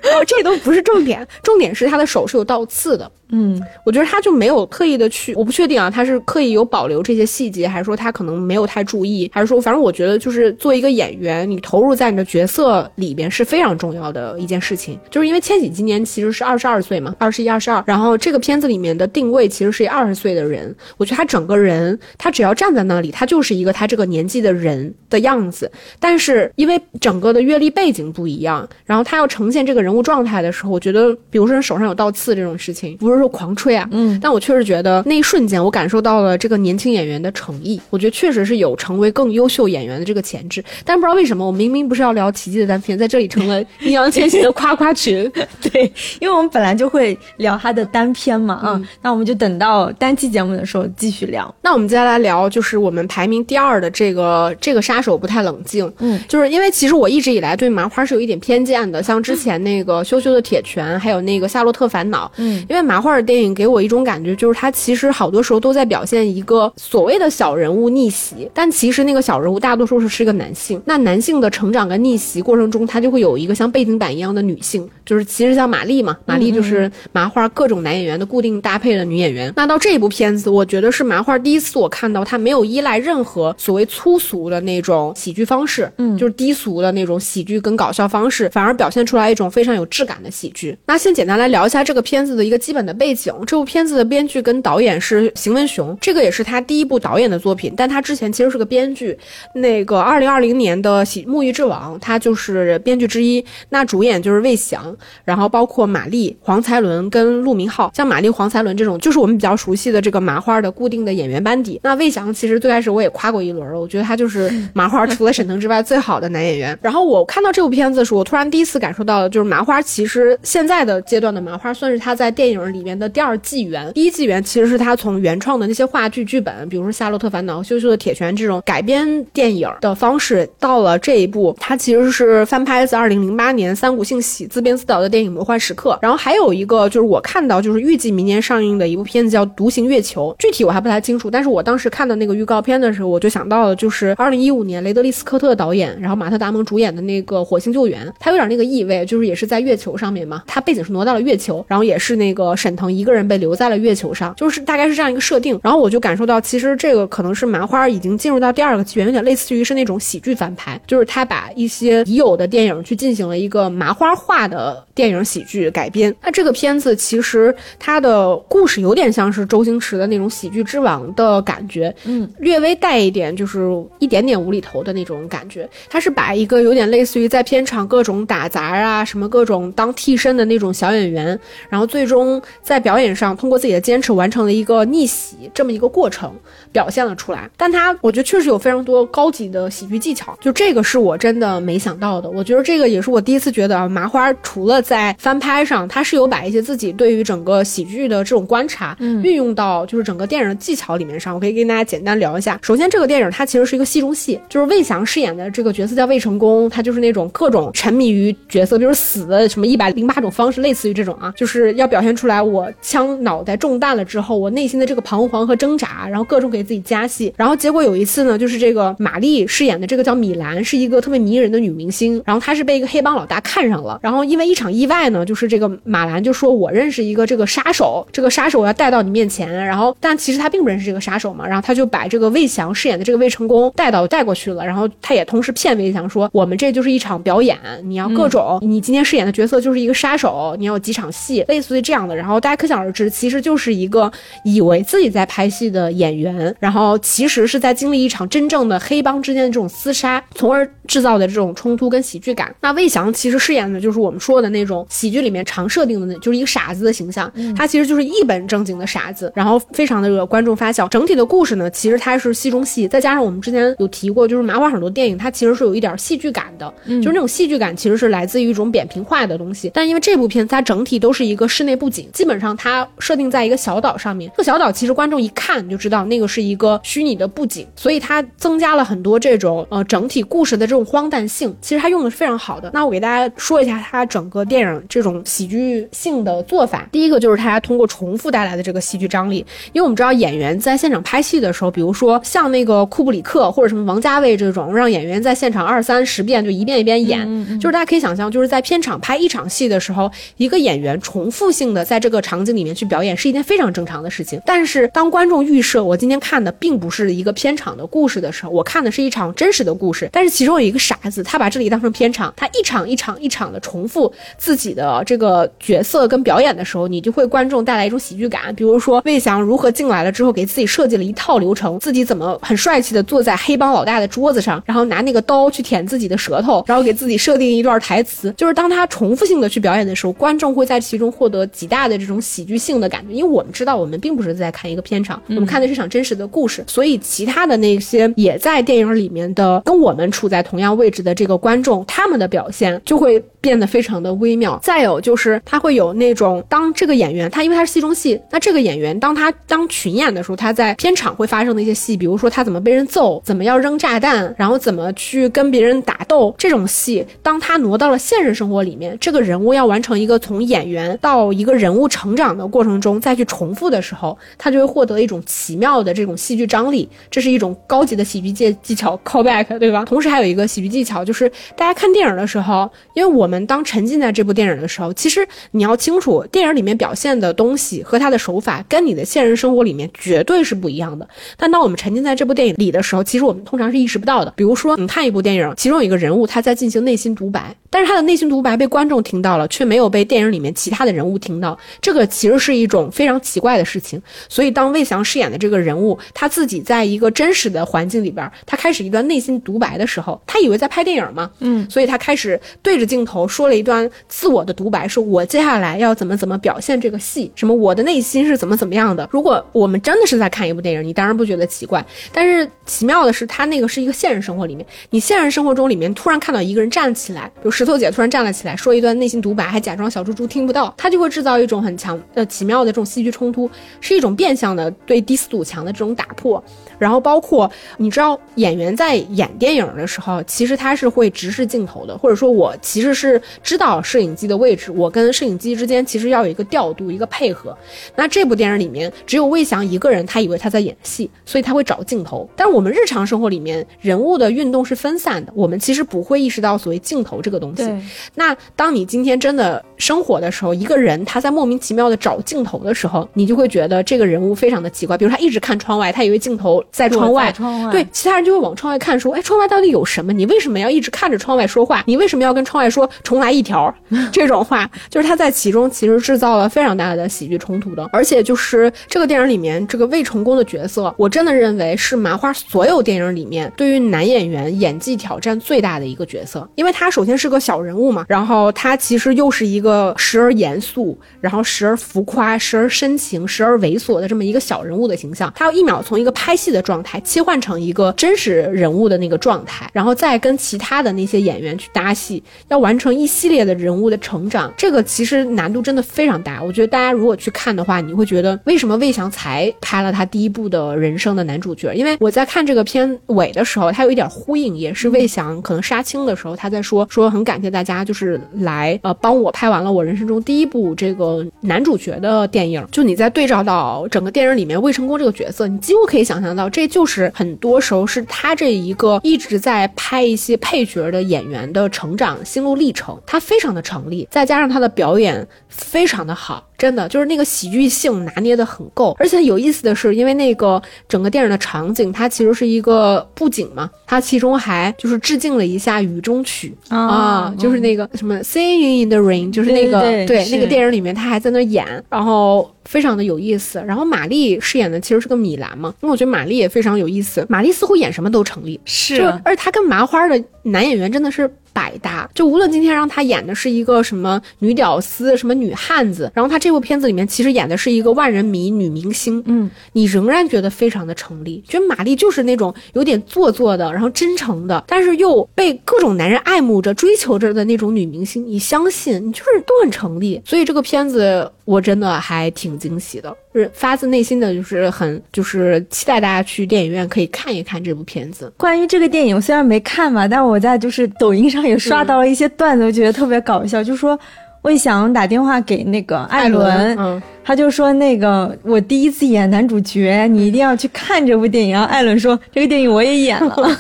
[SPEAKER 2] 然 (laughs) 后这都不是重点，重点是他的手是有倒刺的。
[SPEAKER 1] 嗯，
[SPEAKER 2] 我觉得他就没有刻意的去，我不确定啊，他是刻意有保留这些细节，还是说他可能没有太注意，还是说，反正我觉得就是做一个演员，你投入在你的角色里边是非常重要的一件事情。就是因为千玺今年其实是二十二岁嘛，二十一、二十二，然后这个片子里面的定位其实是二十岁的人，我觉得他整个人，他只要站在那里，他就是一个他这个年纪的人的样子。但是因为整个的阅历背景不一样，然后他要呈现这个人物状态的时候，我觉得，比如说手上有倒刺这种事情，不是。说狂吹啊，嗯，但我确实觉得那一瞬间，我感受到了这个年轻演员的诚意。我觉得确实是有成为更优秀演员的这个潜质。但不知道为什么，我明明不是要聊奇迹的单片，在这里成了易烊千玺的夸夸群。(laughs)
[SPEAKER 1] 对，因为我们本来就会聊他的单片嘛，嗯，那我们就等到单期节目的时候继续聊。
[SPEAKER 2] 那我们接下来聊就是我们排名第二的这个这个杀手不太冷静，嗯，就是因为其实我一直以来对麻花是有一点偏见的，像之前那个羞羞的铁拳，还有那个夏洛特烦恼，嗯，因为麻花。的电影给我一种感觉，就是它其实好多时候都在表现一个所谓的小人物逆袭，但其实那个小人物大多数是是个男性。那男性的成长跟逆袭过程中，他就会有一个像背景板一样的女性，就是其实像玛丽嘛，玛丽就是麻花各种男演员的固定搭配的女演员。那到这部片子，我觉得是麻花第一次我看到他没有依赖任何所谓粗俗的那种喜剧方式，嗯，就是低俗的那种喜剧跟搞笑方式，反而表现出来一种非常有质感的喜剧。那先简单来聊一下这个片子的一个基本的。背景，这部片子的编剧跟导演是邢文雄，这个也是他第一部导演的作品，但他之前其实是个编剧。那个二零二零年的《喜沐浴之王》，他就是编剧之一。那主演就是魏翔，然后包括马丽、黄才伦跟陆明浩。像马丽、黄才伦这种，就是我们比较熟悉的这个麻花的固定的演员班底。那魏翔其实最开始我也夸过一轮了，我觉得他就是 (laughs) 麻花除了沈腾之外最好的男演员。然后我看到这部片子的时候，我突然第一次感受到的就是麻花其实现在的阶段的麻花，算是他在电影里面。的第二纪元，第一纪元其实是他从原创的那些话剧剧本，比如说《夏洛特烦恼》《羞羞的铁拳》这种改编电影的方式，到了这一部，它其实是翻拍自二零零八年三谷幸喜自编自导的电影《魔幻时刻》。然后还有一个就是我看到就是预计明年上映的一部片子叫《独行月球》，具体我还不太清楚。但是我当时看到那个预告片的时候，我就想到了就是二零一五年雷德利·斯科特导演，然后马特·达蒙主演的那个《火星救援》，它有点那个意味，就是也是在月球上面嘛，它背景是挪到了月球，然后也是那个闪。沈腾一个人被留在了月球上，就是大概是这样一个设定。然后我就感受到，其实这个可能是麻花已经进入到第二个纪元，有点类似于是那种喜剧翻拍，就是他把一些已有的电影去进行了一个麻花化的电影喜剧改编。那这个片子其实它的故事有点像是周星驰的那种喜剧之王的感觉，
[SPEAKER 1] 嗯，
[SPEAKER 2] 略微带一点就是一点点无厘头的那种感觉。他是把一个有点类似于在片场各种打杂啊，什么各种当替身的那种小演员，然后最终在表演上通过自己的坚持完成了一个逆袭这么一个过程，表现了出来。但他我觉得确实有非常多高级的喜剧技巧，就这个是我真的没想到的。我觉得这个也是我第一次觉得啊，麻花除了在翻拍上，他是有把一些自己对于整个喜剧的这种观察，
[SPEAKER 1] 嗯
[SPEAKER 2] 运用到就是整个电影的技巧里面上。我可以跟大家简单聊一下。首先，这个电影它其实是一个戏中戏，就是魏翔饰演的这个角色叫魏成功，他就是那种各种沉迷于角色，比如死的什么一百零八种方式，类似于这种啊，就是要表现出来我枪脑袋中弹了之后，我内心的这个彷徨和挣扎，然后各种给自己加戏。然后结果有一次呢，就是这个马丽饰演的这个叫米兰，是一个特别迷人的女明星，然后她是被一个黑帮老大看上了，然后因为一场意外呢，就是这个马兰就说我认识一个这个杀手，这个杀手我要带到你面前，然后但其实他并不认识这个杀手嘛，然后他就把这个魏翔饰演的这个魏成功带到带过去了，然后他也同时骗魏翔说我们这就是一场表演，你要各种，你今天饰演的角色就是一个杀手，你要几场戏，类似于这样的，然后大家可想而知，其实就是一个以为自己在拍戏的演员，然后其实是在经历一场真正的黑帮之间的这种厮杀，从而制造的这种冲突跟喜剧感。那魏翔其实饰演的就是我们说的那种喜剧里面常设定的那，就是一个傻子的形象，他其实就是一本正经的傻子，然后非常的惹观众发笑。整体的故事呢，其实它是戏中戏，再加上我们之前有提过，就是麻花很多电影它其实是有一点戏剧感的，就是那种戏剧感其实是来自于一种扁平化的东西。但因为这部片它整体都是一个室内布景，基本上它设定在一个小岛上面，这个小岛其实观众一看就知道那个是一个虚拟的布景，所以它增加了很多这种呃整体故事的这种荒诞性，其实它用的是非常好的。那我给大家说一下它整个电影这种喜剧性的做法，第一个就是它通过重复带来的这个戏剧张力，因为我们知道演员在现场拍戏的时候，比如说像那个库布里克或者什么王家卫这种，让演员在现场二三十遍就一遍一遍演，就是大家可以想象，就是在片场拍一场戏的时候，一个演员重复性的在这个场景里面去表演是一件非常正常的事情。但是当观众预设我今天看的并不是一个片场的故事的时候，我看的是一场真实的故事，但是其中有一个傻子，他把这里当成片场，他一场一场一场的重复自己的这个角色跟表演的时候，你就会观众带来一种喜剧感。比如说魏翔如何进来了之后，给自己设计了一套流程，自己怎么很帅气的坐在黑帮老大的桌子上，然后拿那个刀去舔自己的舌头，然后给自己设定一段台词，就是当他重复性的去表演的时候，观众会在其中获得极大的这种喜剧性的感觉，因为我们知道我们并不是在看一个片场，我们看的是场真实的故事，所以其他的那些也在电影里面的跟我们处在同样位置的这个观众，他们的表现就会变得非常的微妙。再有就是他会有那种当这个演员他因为他是戏中戏，那这个演员当他当群演的时候，他在片场会发生的一些戏，比如说他怎么被人揍，怎么要扔炸弹，然后怎么去跟别人打斗这种戏，当他挪到了现实生活里面，这个人物要完成一个从演员到一个人物成长的过程中再去重复的时候，他就会获得一种奇妙的这种戏剧张力，这是一种高级的喜剧界技巧 callback，对吧？同时还有一个喜剧技巧，就是大家看电影的时候，因为我们当沉浸在这部电影的时候，其实你要清楚，电影里面表现的东西和它的手法跟你的现实生活里面绝对是不一样的。但当我们沉浸在这部电影里的时候，其实我们通常是意识不到的。比如说，你看一部电影，其中有一个人物他在进行内心独白，但是他的内心独白被观众听到了，却没有被电影里面其他的人物听到，这个其实是一种非常奇怪的事情。所以，当魏翔饰演的这个人物他自己在一个真实的环境里边，他开始一段内心独白的时候，他以为在拍电影嘛，
[SPEAKER 1] 嗯，
[SPEAKER 2] 所以他开始对着镜头我说了一段自我的独白，说我接下来要怎么怎么表现这个戏，什么我的内心是怎么怎么样的。如果我们真的是在看一部电影，你当然不觉得奇怪，但是奇妙的是，他那个是一个现实生活里面，你现实生活中里面突然看到一个人站起来，比如石头姐突然站了起来，说一段内心独白，还假装小猪猪听不到，他就会制造一种很强呃奇妙的这种戏剧冲突，是一种变相的对低四堵墙的这种打破。然后包括你知道演员在演电影的时候，其实他是会直视镜头的，或者说我其实是是知道摄影机的位置，我跟摄影机之间其实要有一个调度，一个配合。那这部电影里面只有魏翔一个人，他以为他在演戏，所以他会找镜头。但是我们日常生活里面人物的运动是分散的，我们其实不会意识到所谓镜头这个东西。那当你今天真的生活的时候，一个人他在莫名其妙的找镜头的时候，你就会觉得这个人物非常的奇怪。比如他一直看窗外，他以为镜头在窗外，对，其他人就会往窗外看，说：“哎，窗外到底有什么？你为什么要一直看着窗外说话？你为什么要跟窗外说重来一条？” (laughs) 这种话，就是他在其中其实制造了非常大的喜剧冲突的。而且就是这个电影里面这个未成功的角色，我真的认为是麻花所有电影里面对于男演员演技挑战最大的一个角色，因为他首先是个小人物嘛，然后他其实又是一个时而严肃，然后时而浮夸，时而深情，时而猥琐的这么一个小人物的形象。他要一秒从一个拍戏的状态切换成一个真实人物的那个状态，然后再跟其他的那些演员去搭戏，要完成一系列的人物的成长，这个其实难度真的非常大。我觉得大家如果去看的话，你会觉得为什么魏翔才拍了他第一部的人生的男主角？因为我在看这个片尾的时候，他有一点呼应，也是魏翔可能杀青的时候他在说说很感谢大家，就是来呃帮我拍完了我人生中第一部这个男主角的电影。就你在对照到整个电影里面魏成功这个角色，你几乎可以想象到，这就是很多时候是他这一个一直在拍一些配角的演员的成长心路历程，他非常的成立，再加上他的表演非常的好。真的就是那个喜剧性拿捏的很够，而且有意思的是，因为那个整个电影的场景，它其实是一个布景嘛，它其中还就是致敬了一下雨中曲啊，就是那个什么 Singing in the Rain，就是那个对那个电影里面他还在那演，然后非常的有意思。然后玛丽饰演的其实是个米兰嘛，因为我觉得玛丽也非常有意思，玛丽似乎演什么都成立，
[SPEAKER 1] 是，
[SPEAKER 2] 而且她跟麻花的男演员真的是。百搭，就无论今天让他演的是一个什么女屌丝，什么女汉子，然后他这部片子里面其实演的是一个万人迷女明星，
[SPEAKER 1] 嗯，
[SPEAKER 2] 你仍然觉得非常的成立，觉得玛丽就是那种有点做作的，然后真诚的，但是又被各种男人爱慕着、追求着的那种女明星，你相信，你就是都很成立，所以这个片子我真的还挺惊喜的。是发自内心的就是很就是期待大家去电影院可以看一看这部片子。
[SPEAKER 1] 关于这个电影，我虽然没看吧，但我在就是抖音上也刷到了一些段子，我觉得特别搞笑。就说魏翔打电话给那个艾伦，
[SPEAKER 2] 嗯，
[SPEAKER 1] 他就说那个我第一次演男主角，你一定要去看这部电影。然后艾伦说这个电影我也演了。(laughs)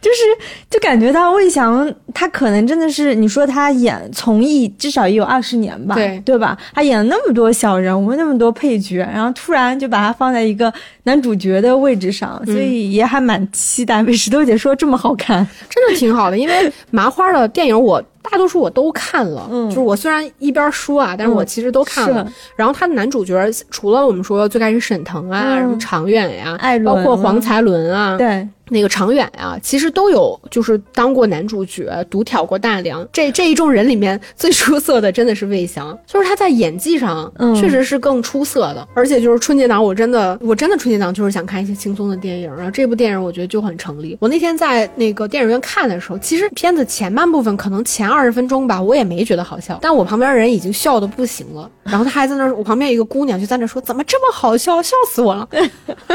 [SPEAKER 1] 就是就感觉到魏翔，他可能真的是你说他演从艺至少也有二十年吧，
[SPEAKER 2] 对
[SPEAKER 1] 对吧？他演了那么多小人物，那么多配角，然后突然就把他放在一个男主角的位置上，所以也还蛮期待。被石头姐说这么好看，(laughs)
[SPEAKER 2] 真的挺好的。因为麻花的电影我大多数我都看了，嗯，就是我虽然一边说啊，但是我其实都看了。然后他的男主角除了我们说最开始沈腾啊，什么常远呀，包括黄才伦啊，
[SPEAKER 1] 对。
[SPEAKER 2] 那个长远啊，其实都有，就是当过男主角，独挑过大梁。这这一众人里面 (laughs) 最出色的，真的是魏翔，就是他在演技上，确实是更出色的。而且就是春节档，我真的，我真的春节档就是想看一些轻松的电影。然后这部电影我觉得就很成立。我那天在那个电影院看的时候，其实片子前半部分可能前二十分钟吧，我也没觉得好笑，但我旁边人已经笑的不行了。然后他还在那儿，我旁边一个姑娘就在那说，怎么这么好笑，笑死我了。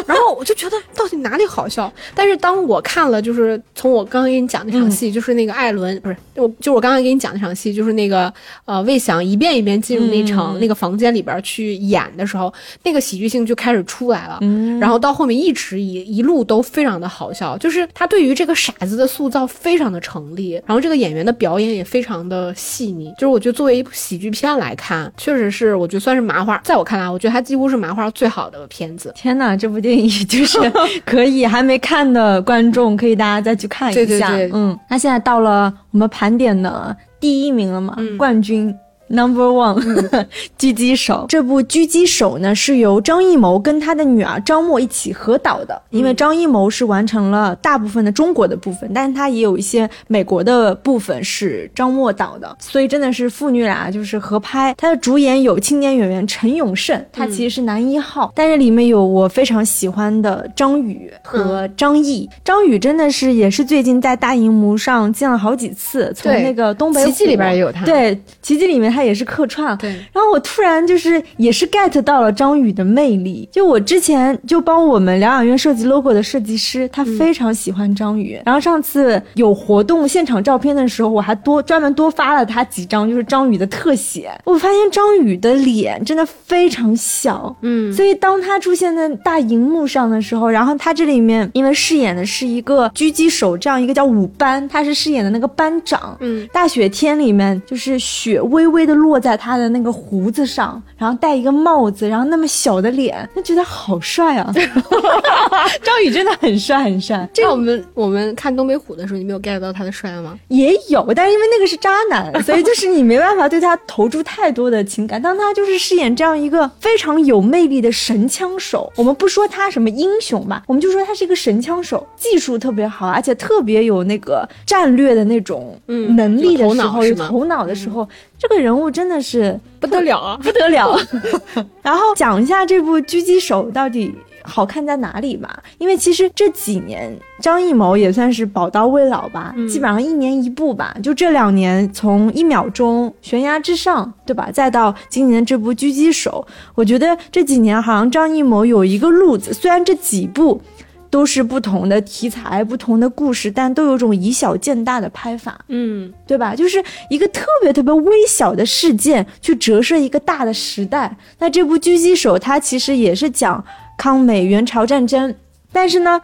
[SPEAKER 2] 然后我就觉得到底哪里好笑？但是。当我看了，就是从我刚刚给你讲那场戏，就是那个艾伦，不是就就我刚刚给你讲那场戏，就是那个呃魏翔一遍一遍进入那场那个房间里边去演的时候，那个喜剧性就开始出来了。然后到后面一直一一路都非常的好笑，就是他对于这个傻子的塑造非常的成立，然后这个演员的表演也非常的细腻。就是我觉得作为一部喜剧片来看，确实是我觉得算是麻花，在我看来，我觉得它几乎是麻花最好的片子。
[SPEAKER 1] 天哪，这部电影就是 (laughs) 可以还没看的。观众可以，大家再去看一
[SPEAKER 2] 下。
[SPEAKER 1] 嗯，那现在到了我们盘点的第一名了嘛？冠军。Number one，(laughs) 狙击手这部狙击手呢是由张艺谋跟他的女儿张默一起合导的，因为张艺谋是完成了大部分的中国的部分，但是他也有一些美国的部分是张默导的，所以真的是父女俩就是合拍。他的主演有青年演员陈永胜，他其实是男一号，但是里面有我非常喜欢的张宇和张译。张宇真的是也是最近在大荧幕上见了好几次，从那个东北
[SPEAKER 2] 奇迹里边也有他，
[SPEAKER 1] 对奇迹里面他。他也是客串。
[SPEAKER 2] 对，
[SPEAKER 1] 然后我突然就是也是 get 到了张宇的魅力。就我之前就帮我们疗养院设计 logo 的设计师，他非常喜欢张宇。然后上次有活动现场照片的时候，我还多专门多发了他几张，就是张宇的特写。我发现张宇的脸真的非常小，
[SPEAKER 2] 嗯，
[SPEAKER 1] 所以当他出现在大荧幕上的时候，然后他这里面因为饰演的是一个狙击手，这样一个叫五班，他是饰演的那个班长。
[SPEAKER 2] 嗯，
[SPEAKER 1] 大雪天里面就是雪微微的落在他的那个胡子上，然后戴一个帽子，然后那么小的脸，就觉得好帅啊！(laughs) 张宇真的很帅很帅。
[SPEAKER 2] 这个我们我们看东北虎的时候，你没有 get 到他的帅吗？
[SPEAKER 1] 也有，但是因为那个是渣男，所以就是你没办法对他投注太多的情感。当他就是饰演这样一个非常有魅力的神枪手，我们不说他什么英雄吧，我们就说他是一个神枪手，技术特别好，而且特别有那个战略的那种
[SPEAKER 2] 嗯
[SPEAKER 1] 能力的时候，
[SPEAKER 2] 有头脑
[SPEAKER 1] 的时候，这个人物真的是
[SPEAKER 2] 不得了啊！
[SPEAKER 1] 不得了。(laughs) 然后讲一下这部《狙击手》到底好看在哪里吧，因为其实这几年张艺谋也算是宝刀未老吧，
[SPEAKER 2] 嗯
[SPEAKER 1] 基本上一年一部吧。就这两年，从一秒钟、悬崖之上，对吧，再到今年这部《狙击手》，我觉得这几年好像张艺谋有一个路子，虽然这几部。都是不同的题材、不同的故事，但都有种以小见大的拍法。
[SPEAKER 2] 嗯，
[SPEAKER 1] 对吧？就是一个特别特别微小的事件，去折射一个大的时代。那这部《狙击手》它其实也是讲抗美援朝战争，但是呢，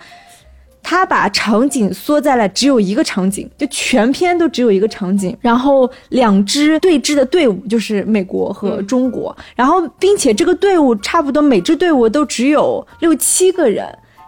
[SPEAKER 1] 它把场景缩在了只有一个场景，就全篇都只有一个场景，然后两支对峙的队伍就是美国和中国，然后并且这个队伍差不多每支队伍都只有六七个人。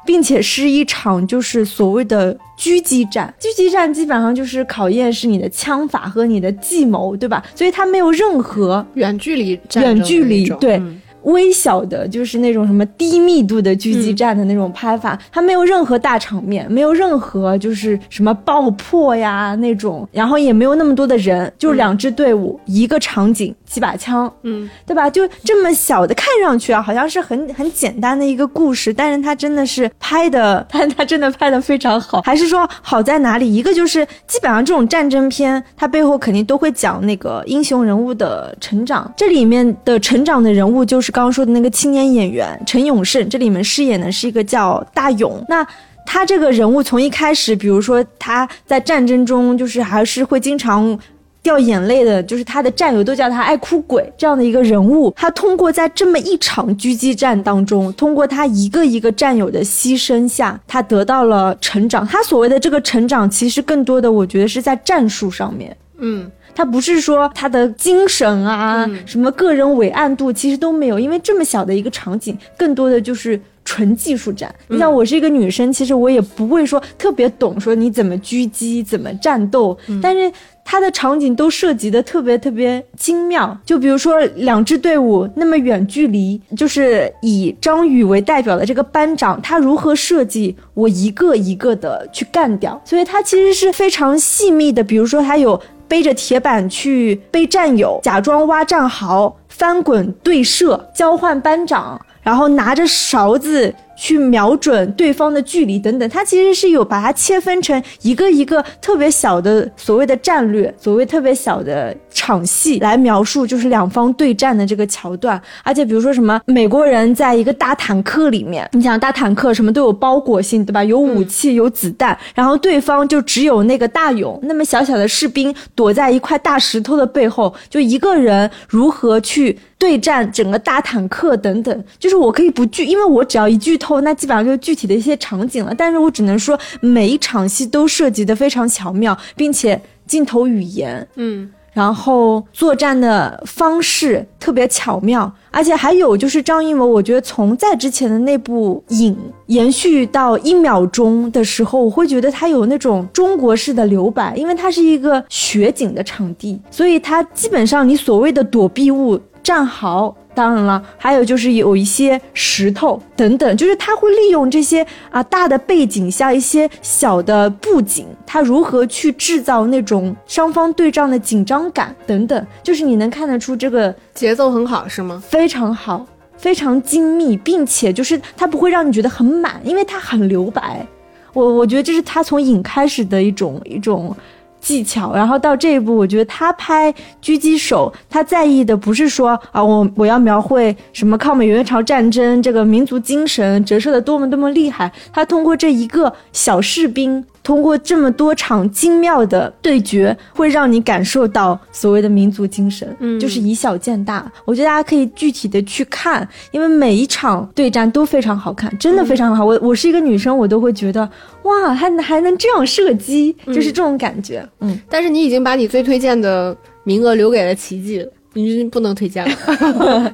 [SPEAKER 1] 并且是一场就是所谓的狙击战，狙击战基本上就是考验是你的枪法和你的计谋，对吧？所以它没有任何
[SPEAKER 2] 远距离战
[SPEAKER 1] 远距离对。
[SPEAKER 2] 嗯
[SPEAKER 1] 微小的，就是那种什么低密度的狙击战的那种拍法，它没有任何大场面，没有任何就是什么爆破呀那种，然后也没有那么多的人，就是两支队伍，一个场景，几把枪，
[SPEAKER 2] 嗯，
[SPEAKER 1] 对吧？就这么小的，看上去啊，好像是很很简单的一个故事，但是它真的是拍的，它 (laughs) 它真的拍的非常好。还是说好在哪里？一个就是基本上这种战争片，它背后肯定都会讲那个英雄人物的成长。这里面的成长的人物就是刚刚说的那个青年演员陈永胜，这里面饰演的是一个叫大勇。那他这个人物从一开始，比如说他在战争中，就是还是会经常掉眼泪的，就是他的战友都叫他爱哭鬼这样的一个人物。他通过在这么一场狙击战当中，通过他一个一个战友的牺牲下，他得到了成长。他所谓的这个成长，其实更多的我觉得是在战术上面。
[SPEAKER 2] 嗯，
[SPEAKER 1] 他不是说他的精神啊，什么个人伟岸度，其实都没有，因为这么小的一个场景，更多的就是纯技术战。你像我是一个女生，其实我也不会说特别懂说你怎么狙击、怎么战斗，但是。它的场景都涉及的特别特别精妙，就比如说两支队伍那么远距离，就是以张宇为代表的这个班长，他如何设计我一个一个的去干掉，所以他其实是非常细密的。比如说他有背着铁板去背战友，假装挖战壕，翻滚对射，交换班长，然后拿着勺子去瞄准对方的距离等等，它其实是有把它切分成一个一个特别小的所谓的战略，所谓特别小的场戏来描述，就是两方对战的这个桥段。而且比如说什么美国人在一个大坦克里面，你想大坦克什么都有包裹性，对吧？有武器，有子弹，然后对方就只有那个大勇那么小小的士兵躲在一块大石头的背后，就一个人如何去。对战整个大坦克等等，就是我可以不剧，因为我只要一剧透，那基本上就是具体的一些场景了。但是我只能说，每一场戏都设计的非常巧妙，并且镜头语言，
[SPEAKER 2] 嗯，
[SPEAKER 1] 然后作战的方式特别巧妙，而且还有就是张艺谋，我觉得从在之前的那部《影》延续到一秒钟的时候，我会觉得他有那种中国式的留白，因为它是一个雪景的场地，所以它基本上你所谓的躲避物。战壕，当然了，还有就是有一些石头等等，就是他会利用这些啊大的背景下一些小的布景，他如何去制造那种双方对仗的紧张感等等，就是你能看得出这个
[SPEAKER 2] 节奏很好，是吗？
[SPEAKER 1] 非常好，非常精密，并且就是它不会让你觉得很满，因为它很留白。我我觉得这是他从影开始的一种一种。技巧，然后到这一步，我觉得他拍狙击手，他在意的不是说啊，我我要描绘什么抗美援朝战争这个民族精神折射的多么多么厉害，他通过这一个小士兵。通过这么多场精妙的对决，会让你感受到所谓的民族精神，
[SPEAKER 2] 嗯
[SPEAKER 1] 就是以小见大。我觉得大家可以具体的去看，因为每一场对战都非常好看，真的非常好。我我是一个女生，我都会觉得哇，还能还能这样射击，就是这种感觉。嗯，
[SPEAKER 2] 但是你已经把你最推荐的名额留给了奇迹，你不能推荐了。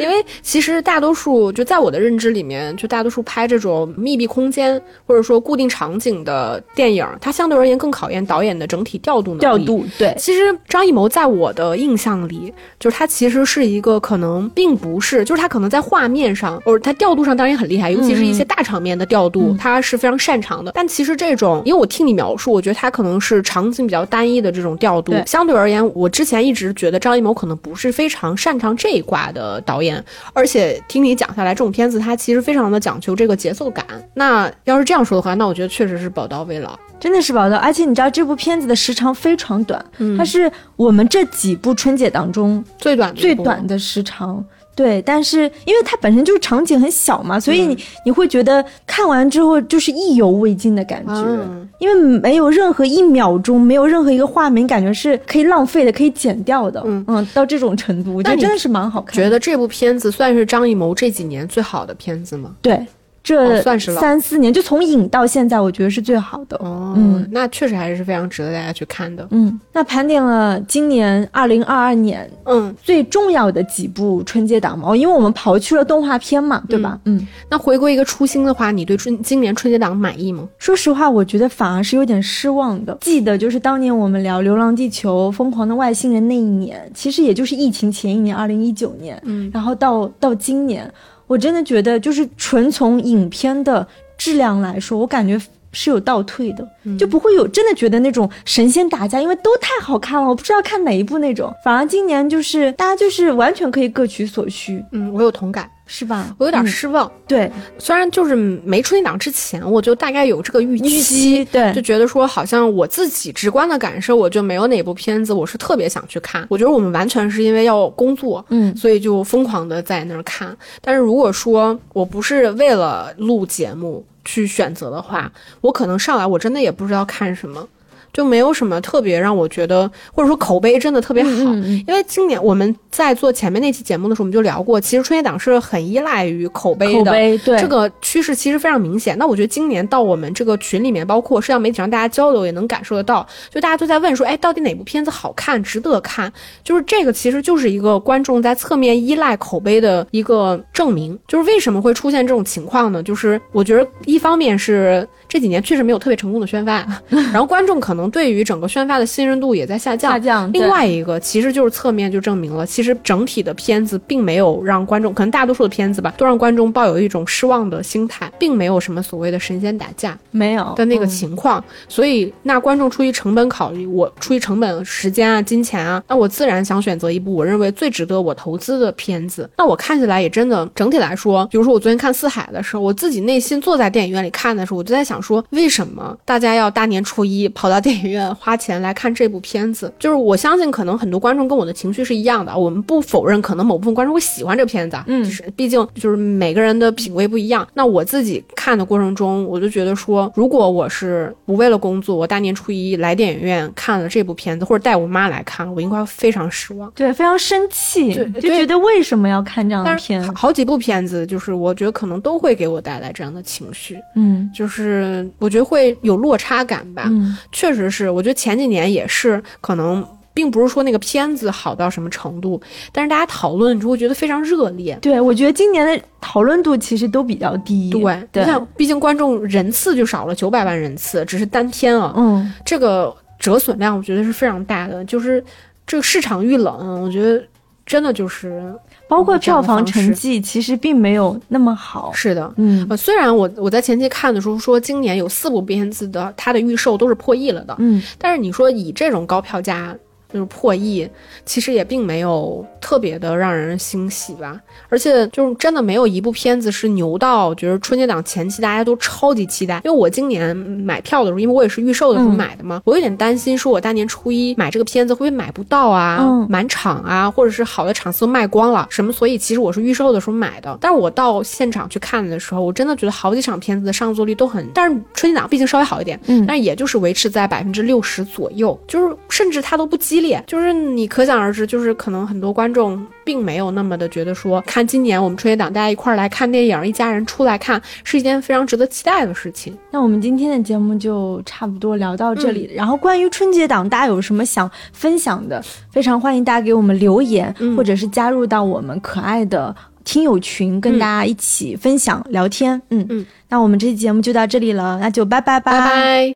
[SPEAKER 2] 因为其实大多数就在我的认知里面，就大多数拍这种密闭空间或者说固定场景的电影，它相对而言更考验导演的整体调度能力。
[SPEAKER 1] 调度对，
[SPEAKER 2] 其实张艺谋在我的印象里，就是他其实是一个可能并不是，就是他可能在画面上，或者他调度上当然也很厉害，尤其是一些大场面的调度，他是非常擅长的。但其实这种，因为我听你描述，我觉得他可能是场景比较单一的这种调度
[SPEAKER 1] 对。
[SPEAKER 2] 相对而言，我之前一直觉得张艺谋可能不是非常擅长这一挂的导演，而且听你讲下来，这种片子它其实非常的讲究这个节奏感。那要是这样说的话，那我觉得确实是宝刀未老。
[SPEAKER 1] 真的是宝刀。而且你知道这部片子的时长非常短，
[SPEAKER 2] 嗯
[SPEAKER 1] 它是我们这几部春节当中
[SPEAKER 2] 最短
[SPEAKER 1] 最短的时长。对，但是因为它本身就是场景很小嘛，所以你、你会觉得看完之后就是意犹未尽的感觉，
[SPEAKER 2] 嗯
[SPEAKER 1] 因为没有任何一秒钟，没有任何一个画面感觉是可以浪费的，可以剪掉的。
[SPEAKER 2] 嗯
[SPEAKER 1] 到这种程度，我觉
[SPEAKER 2] 那你
[SPEAKER 1] 得真的是蛮好看。
[SPEAKER 2] 觉得这部片子算是张艺谋这几年最好的片子吗？
[SPEAKER 1] 对，这三四年，就从影到现在，我觉得是最好的。
[SPEAKER 2] 哦，
[SPEAKER 1] 嗯
[SPEAKER 2] 那确实还是非常值得大家去看的。
[SPEAKER 1] 嗯，那盘点了今年二零二二年
[SPEAKER 2] 嗯，
[SPEAKER 1] 最重要的几部春节档嘛，哦因为我们刨去了动画片嘛，对吧？嗯，
[SPEAKER 2] 那回归一个初心的话，你对春今年春节档满意吗？
[SPEAKER 1] 说实话，我觉得反而是有点失望的。记得就是当年我们聊《流浪地球》《疯狂的外星人》那一年，其实也就是疫情前一年，二零一九年，
[SPEAKER 2] 嗯，
[SPEAKER 1] 然后到到今年，我真的觉得就是纯从影片的质量来说，我感觉。是有倒退的，就不会有真的觉得那种神仙打架，因为都太好看了，我不知道看哪一部那种。反而今年就是大家就是完全可以各取所需，
[SPEAKER 2] 嗯，我有同感，
[SPEAKER 1] 是吧？
[SPEAKER 2] 我有点
[SPEAKER 1] 嗯
[SPEAKER 2] 失望。
[SPEAKER 1] 对
[SPEAKER 2] 虽然就是没春节档之前，我就大概有这个预。期，
[SPEAKER 1] 对
[SPEAKER 2] 就觉得说，好像我自己直观的感受，我就没有哪部片子我是特别想去看。我觉得我们完全是因为要工作，
[SPEAKER 1] 嗯
[SPEAKER 2] 所以就疯狂的在那儿看。但是如果说我不是为了录节目去选择的话，我可能上来我真的也不知道看什么。就没有什么特别让我觉得，或者说口碑真的特别好。因为今年我们在做前面那期节目的时候，我们就聊过，其实春节档是很依赖于口碑的。
[SPEAKER 1] 口碑对
[SPEAKER 2] 这个趋势其实非常明显。那我觉得今年到我们这个群里面，包括社交媒体上大家交流，也能感受得到，就大家都在问说，哎，到底哪部片子好看，值得看？就是这个其实就是一个观众在侧面依赖口碑的一个证明。就是为什么会出现这种情况呢？就是我觉得一方面是这几年确实没有特别成功的宣发，(laughs) 然后观众可能对于整个宣发的信任度也在下降。
[SPEAKER 1] 下降。
[SPEAKER 2] 另外一个，其实就是侧面就证明了，其实整体的片子并没有让观众，可能大多数的片子吧，都让观众抱有一种失望的心态，并没有什么所谓的神仙打架
[SPEAKER 1] 没有
[SPEAKER 2] 的那个
[SPEAKER 1] 嗯
[SPEAKER 2] 情况。所以，那观众出于成本考虑，我出于成本、时间啊、金钱啊，那我自然想选择一部我认为最值得我投资的片子。那我看起来也真的整体来说，比如说我昨天看《四海》的时候，我自己内心坐在电影院里看的时候，我就在想说，为什么大家要大年初一跑到电影院花钱来看这部片子？(laughs) 就是我相信，可能很多观众跟我的情绪是一样的，我们不否认，可能某部分观众会喜欢这片子，啊，
[SPEAKER 1] 嗯
[SPEAKER 2] 就是毕竟就是每个人的品味不一样。那我自己看的过程中，我就觉得说，如果我是不为了工作，我大年初一来电影院看了这部片子，或者带我妈来看，我应该会非常失望。
[SPEAKER 1] 对，非常生气，就觉得为什么要看这样的片
[SPEAKER 2] 子？好几部片子，就是我觉得可能都会给我带来这样的情绪，
[SPEAKER 1] 嗯
[SPEAKER 2] 就是我觉得会有落差感吧。
[SPEAKER 1] 嗯，
[SPEAKER 2] 确实是，我觉得前几年也是，可能并不是说那个片子好到什么程度，但是大家讨论就会觉得非常热烈。
[SPEAKER 1] 对，我觉得今年的讨论度其实都比较低。
[SPEAKER 2] 对，
[SPEAKER 1] 对
[SPEAKER 2] 你，看，毕竟观众人次就少了九百万人次，只是单天啊，
[SPEAKER 1] 嗯，
[SPEAKER 2] 这个折损量我觉得是非常大的。就是这个市场遇冷，我觉得真的就是
[SPEAKER 1] 包括票房成绩其实并没有那么好。
[SPEAKER 2] 是的。
[SPEAKER 1] 嗯
[SPEAKER 2] 呃，虽然我我在前期看的时候说，今年有四部片子的它的预售都是破亿了的，
[SPEAKER 1] 嗯，
[SPEAKER 2] 但是你说以这种高票价那种破亿，其实也并没有特别的让人欣喜吧。而且就是真的没有一部片子是牛到觉得春节档前期大家都超级期待。因为我今年买票的时候，因为我也是预售的时候买的嘛，我有点担心说我大年初一买这个片子会不会买不到啊，满场啊，或者是好的场次都卖光了什么。所以其实我是预售的时候买的，但是我到现场去看的时候，我真的觉得好几场片子的上座率都很，但是春节档毕竟稍微好一点，嗯，但是也就是维持在百分之六十左右，就是甚至它都不激烈，就是你可想而知，就是可能很多观众并没有那么的觉得说，看今年我们春节档大家一块儿来看电影，一家人出来看是一件非常值得期待的事情。
[SPEAKER 1] 那我们今天的节目就差不多聊到这里，然后关于春节档大家有什么想分享的，非常欢迎大家给我们留言，或者是加入到我们可爱的。听友群跟大家一起分享聊天，嗯嗯，那我们这期节目就到这里了，那就拜拜
[SPEAKER 2] 拜拜。